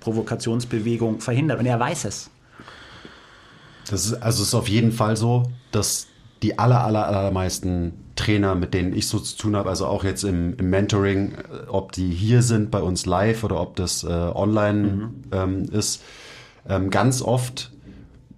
Provokationsbewegung verhindert. Und er weiß es. Das ist, also es ist auf jeden Fall so, dass die aller, aller, allermeisten Trainer, mit denen ich so zu tun habe, also auch jetzt im, im Mentoring, äh, ob die hier sind bei uns live oder ob das äh, online mhm. ähm, ist, ähm, ganz oft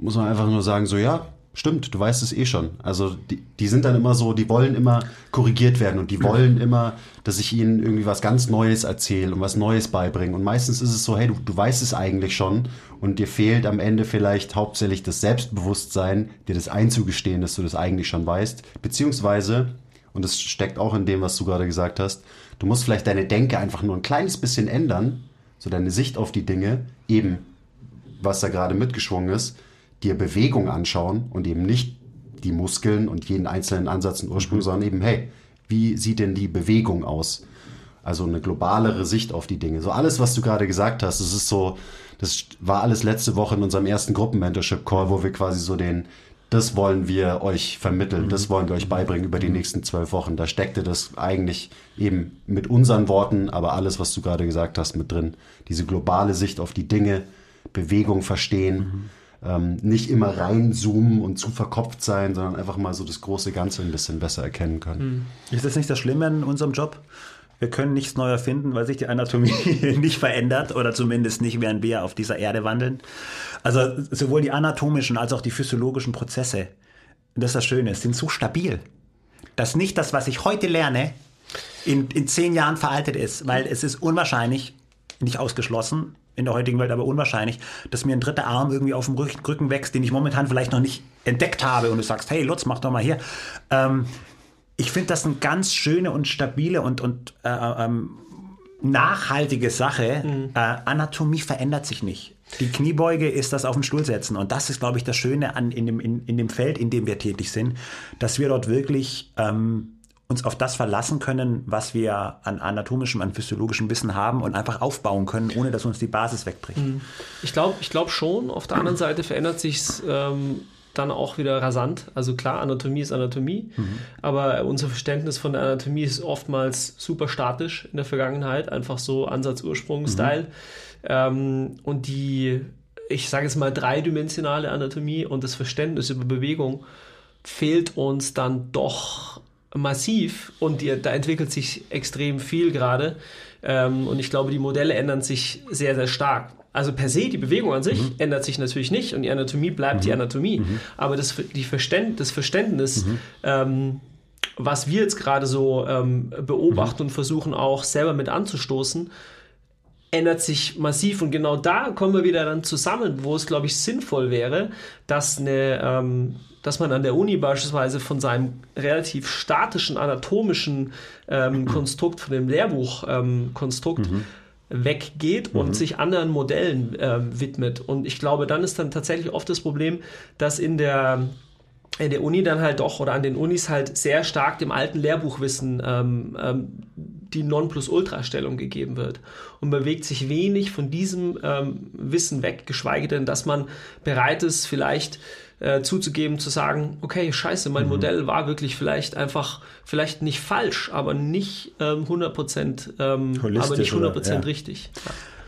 muss man einfach nur sagen, so ja, stimmt, du weißt es eh schon. Also die, die sind dann immer so, die wollen immer korrigiert werden und die wollen immer, dass ich ihnen irgendwie was ganz Neues erzähle und was Neues beibringe. Und meistens ist es so, hey, du, du weißt es eigentlich schon und dir fehlt am Ende vielleicht hauptsächlich das Selbstbewusstsein, dir das einzugestehen, dass du das eigentlich schon weißt. Beziehungsweise, und das steckt auch in dem, was du gerade gesagt hast, du musst vielleicht deine Denke einfach nur ein kleines bisschen ändern, so deine Sicht auf die Dinge, eben was da gerade mitgeschwungen ist, dir Bewegung anschauen und eben nicht die Muskeln und jeden einzelnen Ansatz und Ursprung, mhm. sondern eben, hey, wie sieht denn die Bewegung aus? Also eine globalere Sicht auf die Dinge. So alles, was du gerade gesagt hast, das ist so, das war alles letzte Woche in unserem ersten Gruppen-Mentorship-Call, wo wir quasi so den, das wollen wir euch vermitteln, das wollen wir euch beibringen über die nächsten zwölf Wochen. Da steckte das eigentlich eben mit unseren Worten, aber alles, was du gerade gesagt hast, mit drin. Diese globale Sicht auf die Dinge, Bewegung verstehen, ähm, nicht immer reinzoomen und zu verkopft sein, sondern einfach mal so das große Ganze ein bisschen besser erkennen können. Ist das nicht das Schlimme in unserem Job? Wir können nichts neu erfinden, weil sich die Anatomie nicht verändert oder zumindest nicht, während wir auf dieser Erde wandeln. Also sowohl die anatomischen als auch die physiologischen Prozesse, das ist das Schöne, sind so stabil, dass nicht das, was ich heute lerne, in, in zehn Jahren veraltet ist, weil es ist unwahrscheinlich, nicht ausgeschlossen in der heutigen Welt, aber unwahrscheinlich, dass mir ein dritter Arm irgendwie auf dem Rücken, wächst, den ich momentan vielleicht noch nicht entdeckt habe und du sagst, hey Lutz, mach doch mal hier. Ähm, ich finde das eine ganz schöne und stabile und, und äh, ähm, nachhaltige Sache. Äh, Anatomie verändert sich nicht. Die Kniebeuge ist das auf den Stuhl setzen. Und das ist, glaube ich, das Schöne an, in, dem, in, in dem Feld, in dem wir tätig sind, dass wir dort wirklich ähm, uns auf das verlassen können, was wir an anatomischem, an physiologischem Wissen haben und einfach aufbauen können, ohne dass uns die Basis wegbricht. Ich glaube ich glaub schon. Auf der anderen Seite verändert sich ähm, dann auch wieder rasant. Also klar, Anatomie ist Anatomie, aber unser Verständnis von der Anatomie ist oftmals super statisch in der Vergangenheit, einfach so Ansatz-Ursprung-Style. Ähm, und die, ich sage jetzt mal, dreidimensionale Anatomie und das Verständnis über Bewegung fehlt uns dann doch massiv und die, da entwickelt sich extrem viel gerade. Ähm, und ich glaube, die Modelle ändern sich sehr, sehr stark. Also per se, die Bewegung an sich ändert sich natürlich nicht und die Anatomie bleibt die Anatomie. Aber das, die Verständ, das Verständnis, ähm, was wir jetzt gerade so ähm, beobachten und versuchen auch selber mit anzustoßen, ändert sich massiv und genau da kommen wir wieder dann zusammen, wo es, glaube ich, sinnvoll wäre, dass, eine, ähm, dass man an der Uni beispielsweise von seinem relativ statischen anatomischen ähm, Konstrukt, von dem Lehrbuchkonstrukt ähm, weggeht und sich anderen Modellen ähm, widmet. Und ich glaube, dann ist dann tatsächlich oft das Problem, dass in der in der Uni dann halt doch oder an den Unis halt sehr stark dem alten Lehrbuchwissen ähm, ähm, die Nonplusultra-Stellung gegeben wird. Und bewegt sich wenig von diesem ähm, Wissen weg, geschweige denn, dass man bereit ist, vielleicht äh, zuzugeben, zu sagen, okay, scheiße, mein Modell war wirklich vielleicht einfach, vielleicht nicht falsch, aber nicht ähm, 100%, ähm, aber nicht 100% oder- ja. richtig.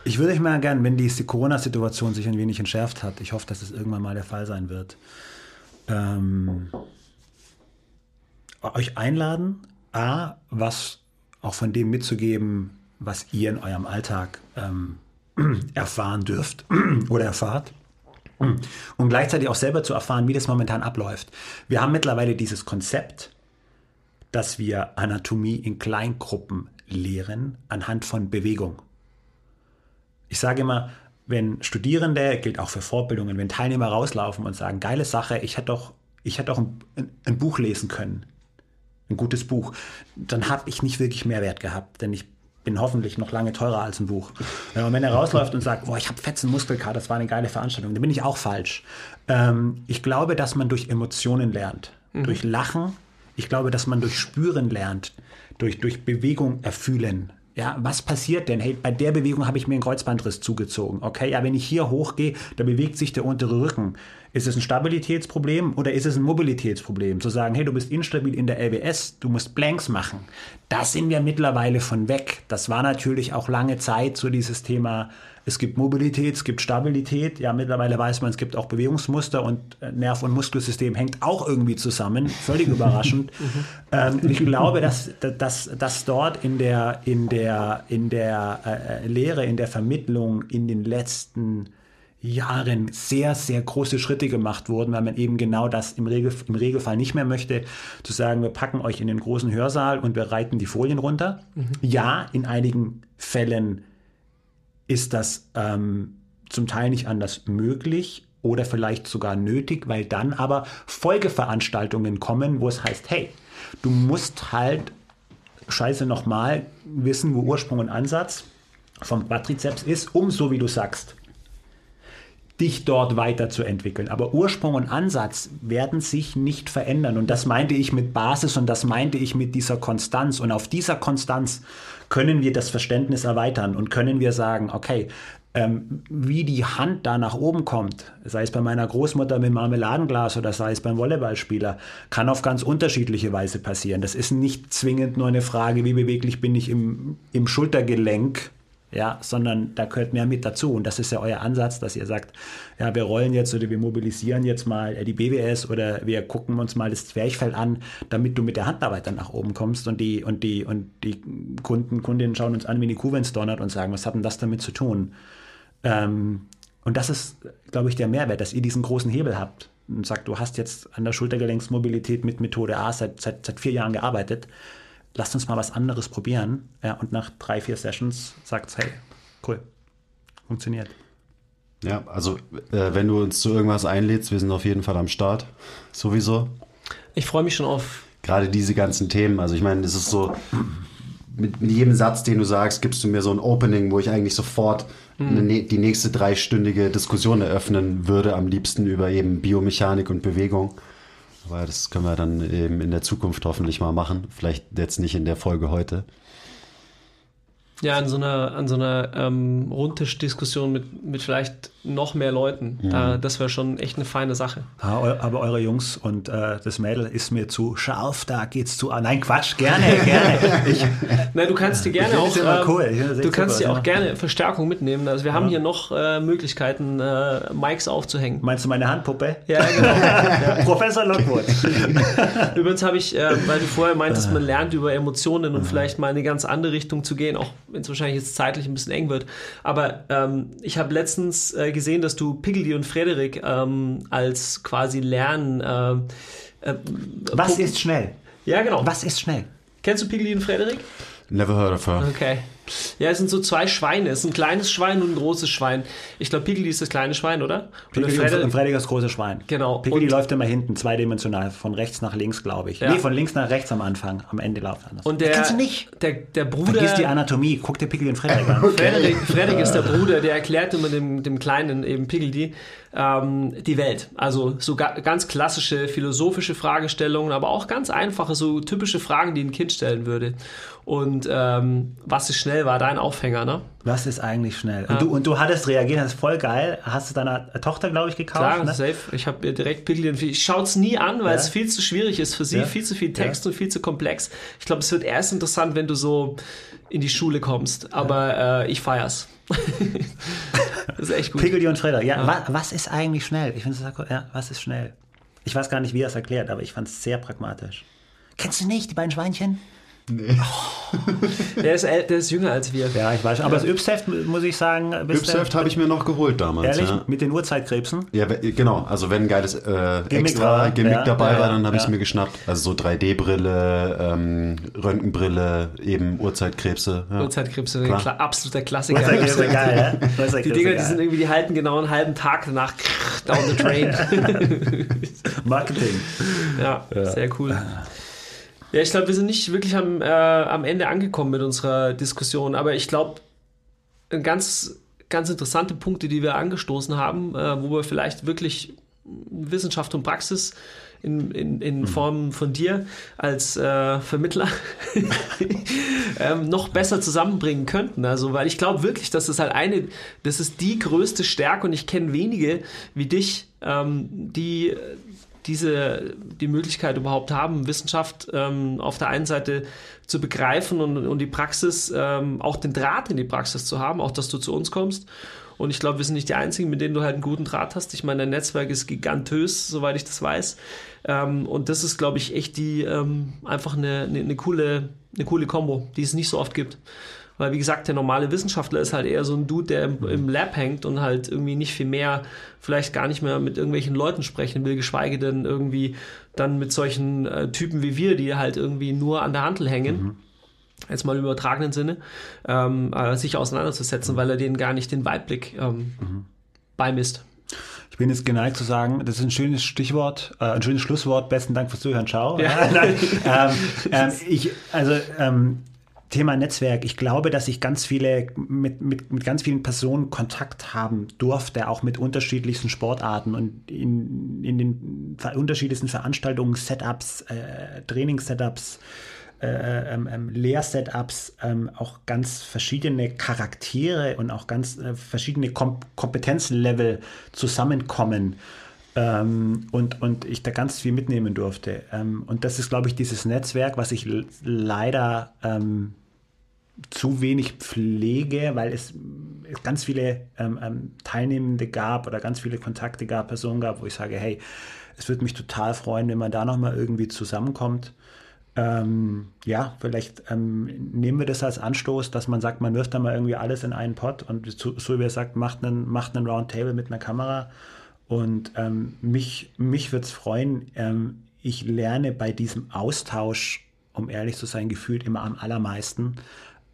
Ich würde euch mal gern, wenn die Corona-Situation sich ein wenig entschärft hat, ich hoffe, dass es irgendwann mal der Fall sein wird, ähm, euch einladen, A, was auch von dem mitzugeben, was ihr in eurem Alltag ähm, erfahren dürft oder erfahrt. Und gleichzeitig auch selber zu erfahren, wie das momentan abläuft. Wir haben mittlerweile dieses Konzept, dass wir Anatomie in Kleingruppen lehren anhand von Bewegung. Ich sage immer, wenn Studierende, gilt auch für Fortbildungen, wenn Teilnehmer rauslaufen und sagen, geile Sache, ich hätte doch, ich hätte doch ein, ein, Buch lesen können, ein gutes Buch, dann habe ich nicht wirklich Mehrwert gehabt, denn ich bin hoffentlich noch lange teurer als ein Buch. Und wenn er rausläuft und sagt, boah, ich habe fetzen Muskelkater, das war eine geile Veranstaltung, dann bin ich auch falsch. Ähm, ich glaube, dass man durch Emotionen lernt, durch Lachen. Ich glaube, dass man durch Spüren lernt, durch, durch Bewegung erfühlen. Ja, was passiert denn? Hey, bei der Bewegung habe ich mir einen Kreuzbandriss zugezogen. Okay, ja, wenn ich hier hochgehe, da bewegt sich der untere Rücken. Ist es ein Stabilitätsproblem oder ist es ein Mobilitätsproblem? Zu sagen, hey, du bist instabil in der LBS, du musst Blanks machen. Da sind wir mittlerweile von weg. Das war natürlich auch lange Zeit so dieses Thema, es gibt Mobilität, es gibt Stabilität. Ja, mittlerweile weiß man, es gibt auch Bewegungsmuster und äh, Nerv- und Muskelsystem hängt auch irgendwie zusammen. Völlig überraschend. ähm, ich glaube, dass, dass, dass dort in der, in der, in der äh, Lehre, in der Vermittlung in den letzten Jahren sehr, sehr große Schritte gemacht wurden, weil man eben genau das im, Regel, im Regelfall nicht mehr möchte, zu sagen, wir packen euch in den großen Hörsaal und wir reiten die Folien runter. Ja, in einigen Fällen ist das ähm, zum Teil nicht anders möglich oder vielleicht sogar nötig, weil dann aber Folgeveranstaltungen kommen, wo es heißt, hey, du musst halt, scheiße nochmal, wissen, wo Ursprung und Ansatz vom Quadrizeps ist, um, so wie du sagst, dich dort weiterzuentwickeln. Aber Ursprung und Ansatz werden sich nicht verändern. Und das meinte ich mit Basis und das meinte ich mit dieser Konstanz. Und auf dieser Konstanz können wir das Verständnis erweitern und können wir sagen, okay, ähm, wie die Hand da nach oben kommt, sei es bei meiner Großmutter mit Marmeladenglas oder sei es beim Volleyballspieler, kann auf ganz unterschiedliche Weise passieren. Das ist nicht zwingend nur eine Frage, wie beweglich bin ich im, im Schultergelenk, ja, sondern da gehört mehr mit dazu. Und das ist ja euer Ansatz, dass ihr sagt, ja, wir rollen jetzt oder wir mobilisieren jetzt mal die BWS oder wir gucken uns mal das Zwerchfell an, damit du mit der Handarbeit dann nach oben kommst und die, und die, und die Kunden, Kundinnen schauen uns an wie die Kuh, donnert und sagen, was hat denn das damit zu tun? Ähm, und das ist, glaube ich, der Mehrwert, dass ihr diesen großen Hebel habt und sagt, du hast jetzt an der Schultergelenksmobilität mit Methode A seit, seit, seit vier Jahren gearbeitet, lasst uns mal was anderes probieren. Ja, und nach drei, vier Sessions sagt es, hey, cool, funktioniert. Ja, also äh, wenn du uns zu irgendwas einlädst, wir sind auf jeden Fall am Start, sowieso. Ich freue mich schon auf. Gerade diese ganzen Themen, also ich meine, es ist so, mit jedem Satz, den du sagst, gibst du mir so ein Opening, wo ich eigentlich sofort eine, ne, die nächste dreistündige Diskussion eröffnen würde, am liebsten über eben Biomechanik und Bewegung. Aber das können wir dann eben in der Zukunft hoffentlich mal machen. Vielleicht jetzt nicht in der Folge heute. Ja, an so einer, an so einer ähm, Rundtischdiskussion mit, mit vielleicht noch mehr Leuten. Da, das wäre schon echt eine feine Sache. Ja, eu- aber eure Jungs und äh, das Mädel ist mir zu scharf, da geht's zu. Ah, nein, Quatsch, gerne, gerne. Ich, Nein, du kannst dir gerne auch, immer ähm, cool. Du kannst dir ja. auch gerne Verstärkung mitnehmen. Also wir haben hier noch äh, Möglichkeiten, äh, Mics aufzuhängen. meinst du meine Handpuppe? Ja, genau. Professor Lockwood. Übrigens habe ich, äh, weil du vorher meintest, Ah. man lernt über Emotionen und vielleicht mal in eine ganz andere Richtung zu gehen, auch wenn es wahrscheinlich jetzt zeitlich ein bisschen eng wird. Aber ähm, ich habe letztens äh, gesehen, dass du Piggledy und Frederik ähm, als quasi Lernen. Äh, äh, Was ist schnell? Ja, genau. Was ist schnell? Kennst du Piggledy und Frederik? Never heard of her. Okay. Ja, es sind so zwei Schweine. Es ist ein kleines Schwein und ein großes Schwein. Ich glaube, Piggledy ist das kleine Schwein, oder? Piggledy und Frederik das große Schwein. Genau. Und- läuft immer hinten, zweidimensional, von rechts nach links, glaube ich. Ja. Nee, von links nach rechts am Anfang. Am Ende läuft anders. Und der, Kennst du nicht? Der, der Bruder. Vergiss die Anatomie. Guck dir Piggledy und Frederik an. Frederik, Frederik ist der Bruder, der erklärt immer dem, dem Kleinen, eben Piggledy, ähm, die Welt. Also so ga, ganz klassische philosophische Fragestellungen, aber auch ganz einfache, so typische Fragen, die ein Kind stellen würde. Und ähm, was ist schnell, war dein Aufhänger, ne? Was ist eigentlich schnell? Und, du, und du hattest reagiert, das ist voll geil. Hast du deiner Tochter, glaube ich, gekauft? Klar, ne? safe. Ich habe mir direkt und ich schaue es nie an, weil Ja. es viel zu schwierig ist für sie, Ja. viel zu viel Text und viel zu komplex. Ich glaube, es wird erst interessant, wenn du so in die Schule kommst. Aber äh, ich feier's. das ist echt gut. Piggledy und Frederik. Ja, wa, was ist eigentlich schnell? Ich finde es cool. Ja, was ist schnell? Ich weiß gar nicht, wie er es erklärt, aber ich fand es sehr pragmatisch. Kennst du nicht, die beiden Schweinchen? Der ist, äl- der ist jünger als wir. Ja, ich weiß schon. Aber das Ypsheft, muss ich sagen, Ypsheft habe ich mir noch geholt damals. Ehrlich? Ja. Mit den Uhrzeitkrebsen? Ja, genau. Also wenn ein geiles äh, Gimmick extra war, Gimmick ja, dabei ja, war, dann habe ich es mir geschnappt. Also so 3D-Brille, ähm, Röntgenbrille, eben Uhrzeitkrebse. Ja. Uhrzeitkrebse, Klar. klar, absoluter Klassiker. Uhrzeitkrebse, geil, ja? Die Dinger, die geil. sind irgendwie, die halten genau einen halben Tag danach down the train. Marketing. ja, sehr cool. Ja, ich glaube, wir sind nicht wirklich am, äh, am Ende angekommen mit unserer Diskussion, aber ich glaube, ganz, ganz interessante Punkte, die wir angestoßen haben, äh, wo wir vielleicht wirklich Wissenschaft und Praxis in, in, in Form von dir als äh, Vermittler ähm, noch besser zusammenbringen könnten. Also, weil ich glaube wirklich, dass es halt eine, das ist die größte Stärke und ich kenne wenige wie dich, ähm, die diese die Möglichkeit überhaupt haben, Wissenschaft ähm, auf der einen Seite zu begreifen und, und die Praxis, ähm, auch den Draht in die Praxis zu haben, auch dass du zu uns kommst. Und ich glaube, wir sind nicht die Einzigen, mit denen du halt einen guten Draht hast. Ich meine, dein Netzwerk ist gigantös, soweit ich das weiß. Ähm, und das ist, glaube ich, echt die ähm, einfach eine, eine, eine coole, eine coole Kombo, die es nicht so oft gibt. Weil, wie gesagt, der normale Wissenschaftler ist halt eher so ein Dude, der im, im Lab hängt und halt irgendwie nicht viel mehr, vielleicht gar nicht mehr mit irgendwelchen Leuten sprechen will, geschweige denn irgendwie dann mit solchen äh, Typen wie wir, die halt irgendwie nur an der Handel hängen. Jetzt mal im übertragenen Sinne, ähm, äh, sich auseinanderzusetzen, weil er denen gar nicht den Weitblick ähm, beimisst. Ich bin jetzt geneigt zu sagen, das ist ein schönes Stichwort, äh, ein schönes Schlusswort. Besten Dank fürs Zuhören. Ciao. Ja. Nein, ähm, ähm, ich, also ähm, Thema Netzwerk. Ich glaube, dass ich ganz viele mit, mit, mit ganz vielen Personen Kontakt haben durfte, auch mit unterschiedlichsten Sportarten und in, in den unterschiedlichsten Veranstaltungen, Setups, äh, Trainingssetups äh, ähm, ähm, Lehr-Setups ähm, auch ganz verschiedene Charaktere und auch ganz äh, verschiedene Kom Kompetenzlevel zusammenkommen. Ähm, und, und ich da ganz viel mitnehmen durfte. Ähm, und das ist, glaube ich, dieses Netzwerk, was ich leider ähm, zu wenig pflege, weil es, ganz viele ähm, ähm, Teilnehmende gab oder ganz viele Kontakte gab, Personen gab, wo ich sage, hey, es würde mich total freuen, wenn man da nochmal irgendwie zusammenkommt. Ähm, ja, vielleicht ähm, nehmen wir das als Anstoß, dass man sagt, man wirft da mal irgendwie alles in einen Pot und so, so wie er sagt, macht einen, macht einen Roundtable mit einer Kamera. Und ähm, mich, mich würde es freuen, ähm, ich lerne bei diesem Austausch, um ehrlich zu sein, gefühlt immer am allermeisten.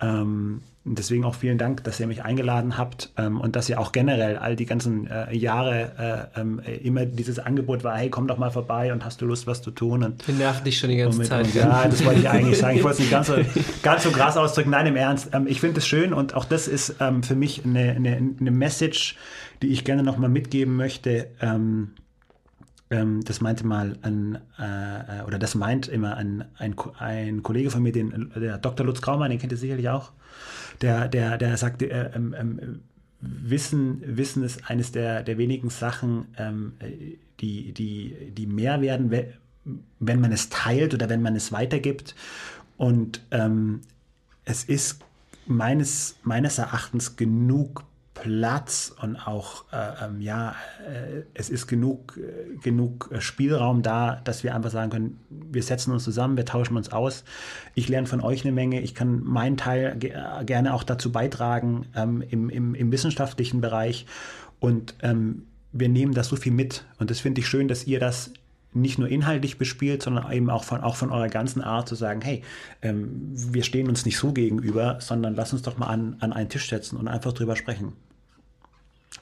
Ähm, deswegen auch vielen Dank, dass ihr mich eingeladen habt ähm, und dass ihr auch generell all die ganzen äh, Jahre äh, ähm, immer dieses Angebot war, hey, komm doch mal vorbei und hast du Lust, was zu tun? Und, Wir nerven dich schon die ganze mit, Zeit. Und, ja, das wollte ich eigentlich sagen. Ich wollte es nicht ganz so, ganz so krass ausdrücken. Nein, im Ernst. Ähm, ich finde es schön und auch das ist ähm, für mich eine, eine, eine Message, die ich gerne nochmal mitgeben möchte. Ähm, das meinte mal ein, äh, oder das meint immer ein, ein, ein Kollege von mir, den, der Dr. Lutz Graumann, den kennt ihr sicherlich auch, der, der, der sagte, äh, ähm, ähm, Wissen, Wissen ist eines der, der wenigen Sachen, ähm, die, die, die mehr werden, wenn man es teilt oder wenn man es weitergibt. Und ähm, es ist meines, meines Erachtens genug Platz und auch, äh, ähm, ja, äh, es ist genug, äh, genug Spielraum da, dass wir einfach sagen können, wir setzen uns zusammen, wir tauschen uns aus. Ich lerne von euch eine Menge, ich kann meinen Teil ge gerne auch dazu beitragen ähm, im, im, im, wissenschaftlichen Bereich und ähm, wir nehmen das so viel mit und das finde ich schön, dass ihr das nicht nur inhaltlich bespielt, sondern eben auch von, auch von eurer ganzen Art zu sagen, hey, ähm, wir stehen uns nicht so gegenüber, sondern lass uns doch mal an, an einen Tisch setzen und einfach drüber sprechen.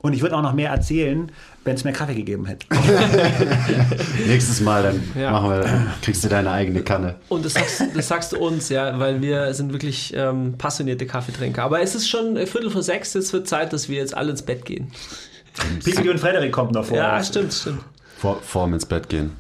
Und ich würde auch noch mehr erzählen, wenn es mehr Kaffee gegeben hätte. Nächstes Mal, dann ja. machen wir, kriegst du deine eigene Kanne. Und das sagst, das sagst du uns, ja, weil wir sind wirklich ähm, passionierte Kaffeetrinker. Aber es ist schon Viertel vor sechs, es wird Zeit, dass wir jetzt alle ins Bett gehen. Pippi und Frederik kommt noch vor. Ja, stimmt, stimmt. Vor, vor ins Bett gehen.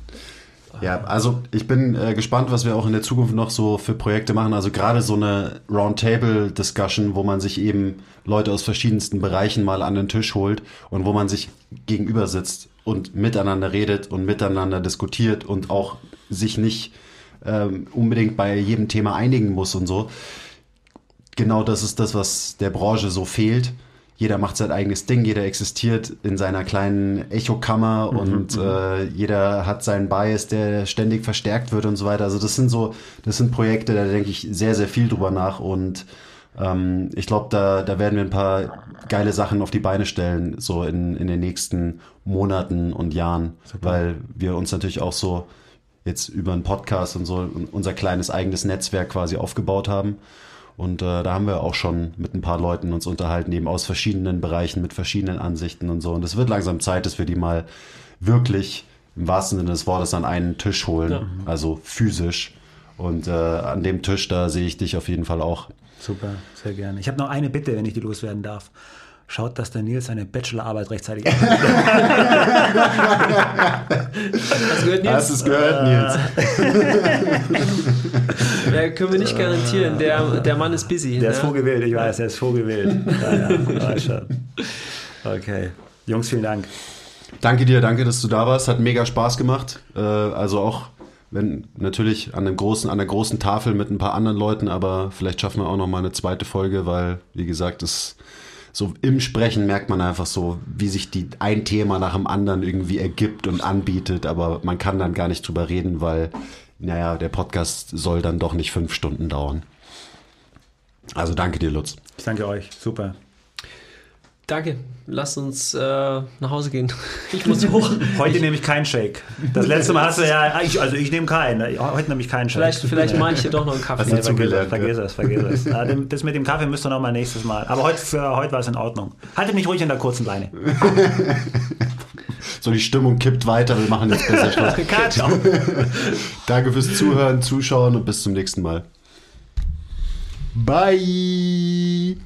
Ja, also ich bin äh, gespannt, was wir auch in der Zukunft noch so für Projekte machen. Also gerade so eine Roundtable-Discussion, wo man sich eben Leute aus verschiedensten Bereichen mal an den Tisch holt und wo man sich gegenüber sitzt und miteinander redet und miteinander diskutiert und auch sich nicht ähm, unbedingt bei jedem Thema einigen muss und so. Genau das ist das, was der Branche so fehlt jeder macht sein eigenes Ding, jeder existiert in seiner kleinen Echokammer mhm, und mhm. äh, jeder hat seinen Bias, der ständig verstärkt wird und so weiter. Also das sind so, das sind Projekte, da denke ich sehr, sehr viel drüber nach und ähm, ich glaube, da, da werden wir ein paar geile Sachen auf die Beine stellen, so in, in den nächsten Monaten und Jahren, Super. weil wir uns natürlich auch so jetzt über einen Podcast und so unser kleines eigenes Netzwerk quasi aufgebaut haben. Und äh, da haben wir auch schon mit ein paar Leuten uns unterhalten, eben aus verschiedenen Bereichen, mit verschiedenen Ansichten und so. Und es wird langsam Zeit, dass wir die mal wirklich im wahrsten Sinne des Wortes an einen Tisch holen, ja. also physisch. Und äh, an dem Tisch, da sehe ich dich auf jeden Fall auch. Super, sehr gerne. Ich habe noch eine Bitte, wenn ich die loswerden darf schaut, dass der Nils seine Bachelorarbeit rechtzeitig Hast du gehört, Nils? Hast es gehört, Nils? ja, können wir nicht garantieren. Der, der Mann ist busy. Der ne? ist vorgewählt, ich weiß, er ist vorgewählt. Ja, ja, okay. Jungs, vielen Dank. Danke dir, danke, dass du da warst. Hat mega Spaß gemacht. Äh, also auch wenn natürlich an einem großen, an der großen Tafel mit ein paar anderen Leuten, aber vielleicht schaffen wir auch noch mal eine zweite Folge, weil, wie gesagt, es so im Sprechen merkt man einfach so, wie sich die ein Thema nach dem anderen irgendwie ergibt und anbietet, aber man kann dann gar nicht drüber reden, weil, naja, der Podcast soll dann doch nicht fünf Stunden dauern. Also danke dir, Lutz. Ich danke euch. Super. Danke. Lass uns äh, nach Hause gehen. Ich muss hoch. Heute nehme ich keinen Shake. Das letzte Mal hast du ja, ich, also ich nehme keinen. Heute nehme ich keinen Shake. Vielleicht, vielleicht mache ich dir doch noch einen Kaffee. Hast du zugelernt, vergiss es, vergiss es. Das mit dem Kaffee müsst ihr noch mal nächstes Mal. Aber heute, für heute war es in Ordnung. Haltet mich ruhig in der kurzen Leine. So, die Stimmung kippt weiter. Wir machen jetzt besser Schluss. Danke fürs Zuhören, Zuschauen und bis zum nächsten Mal. Bye.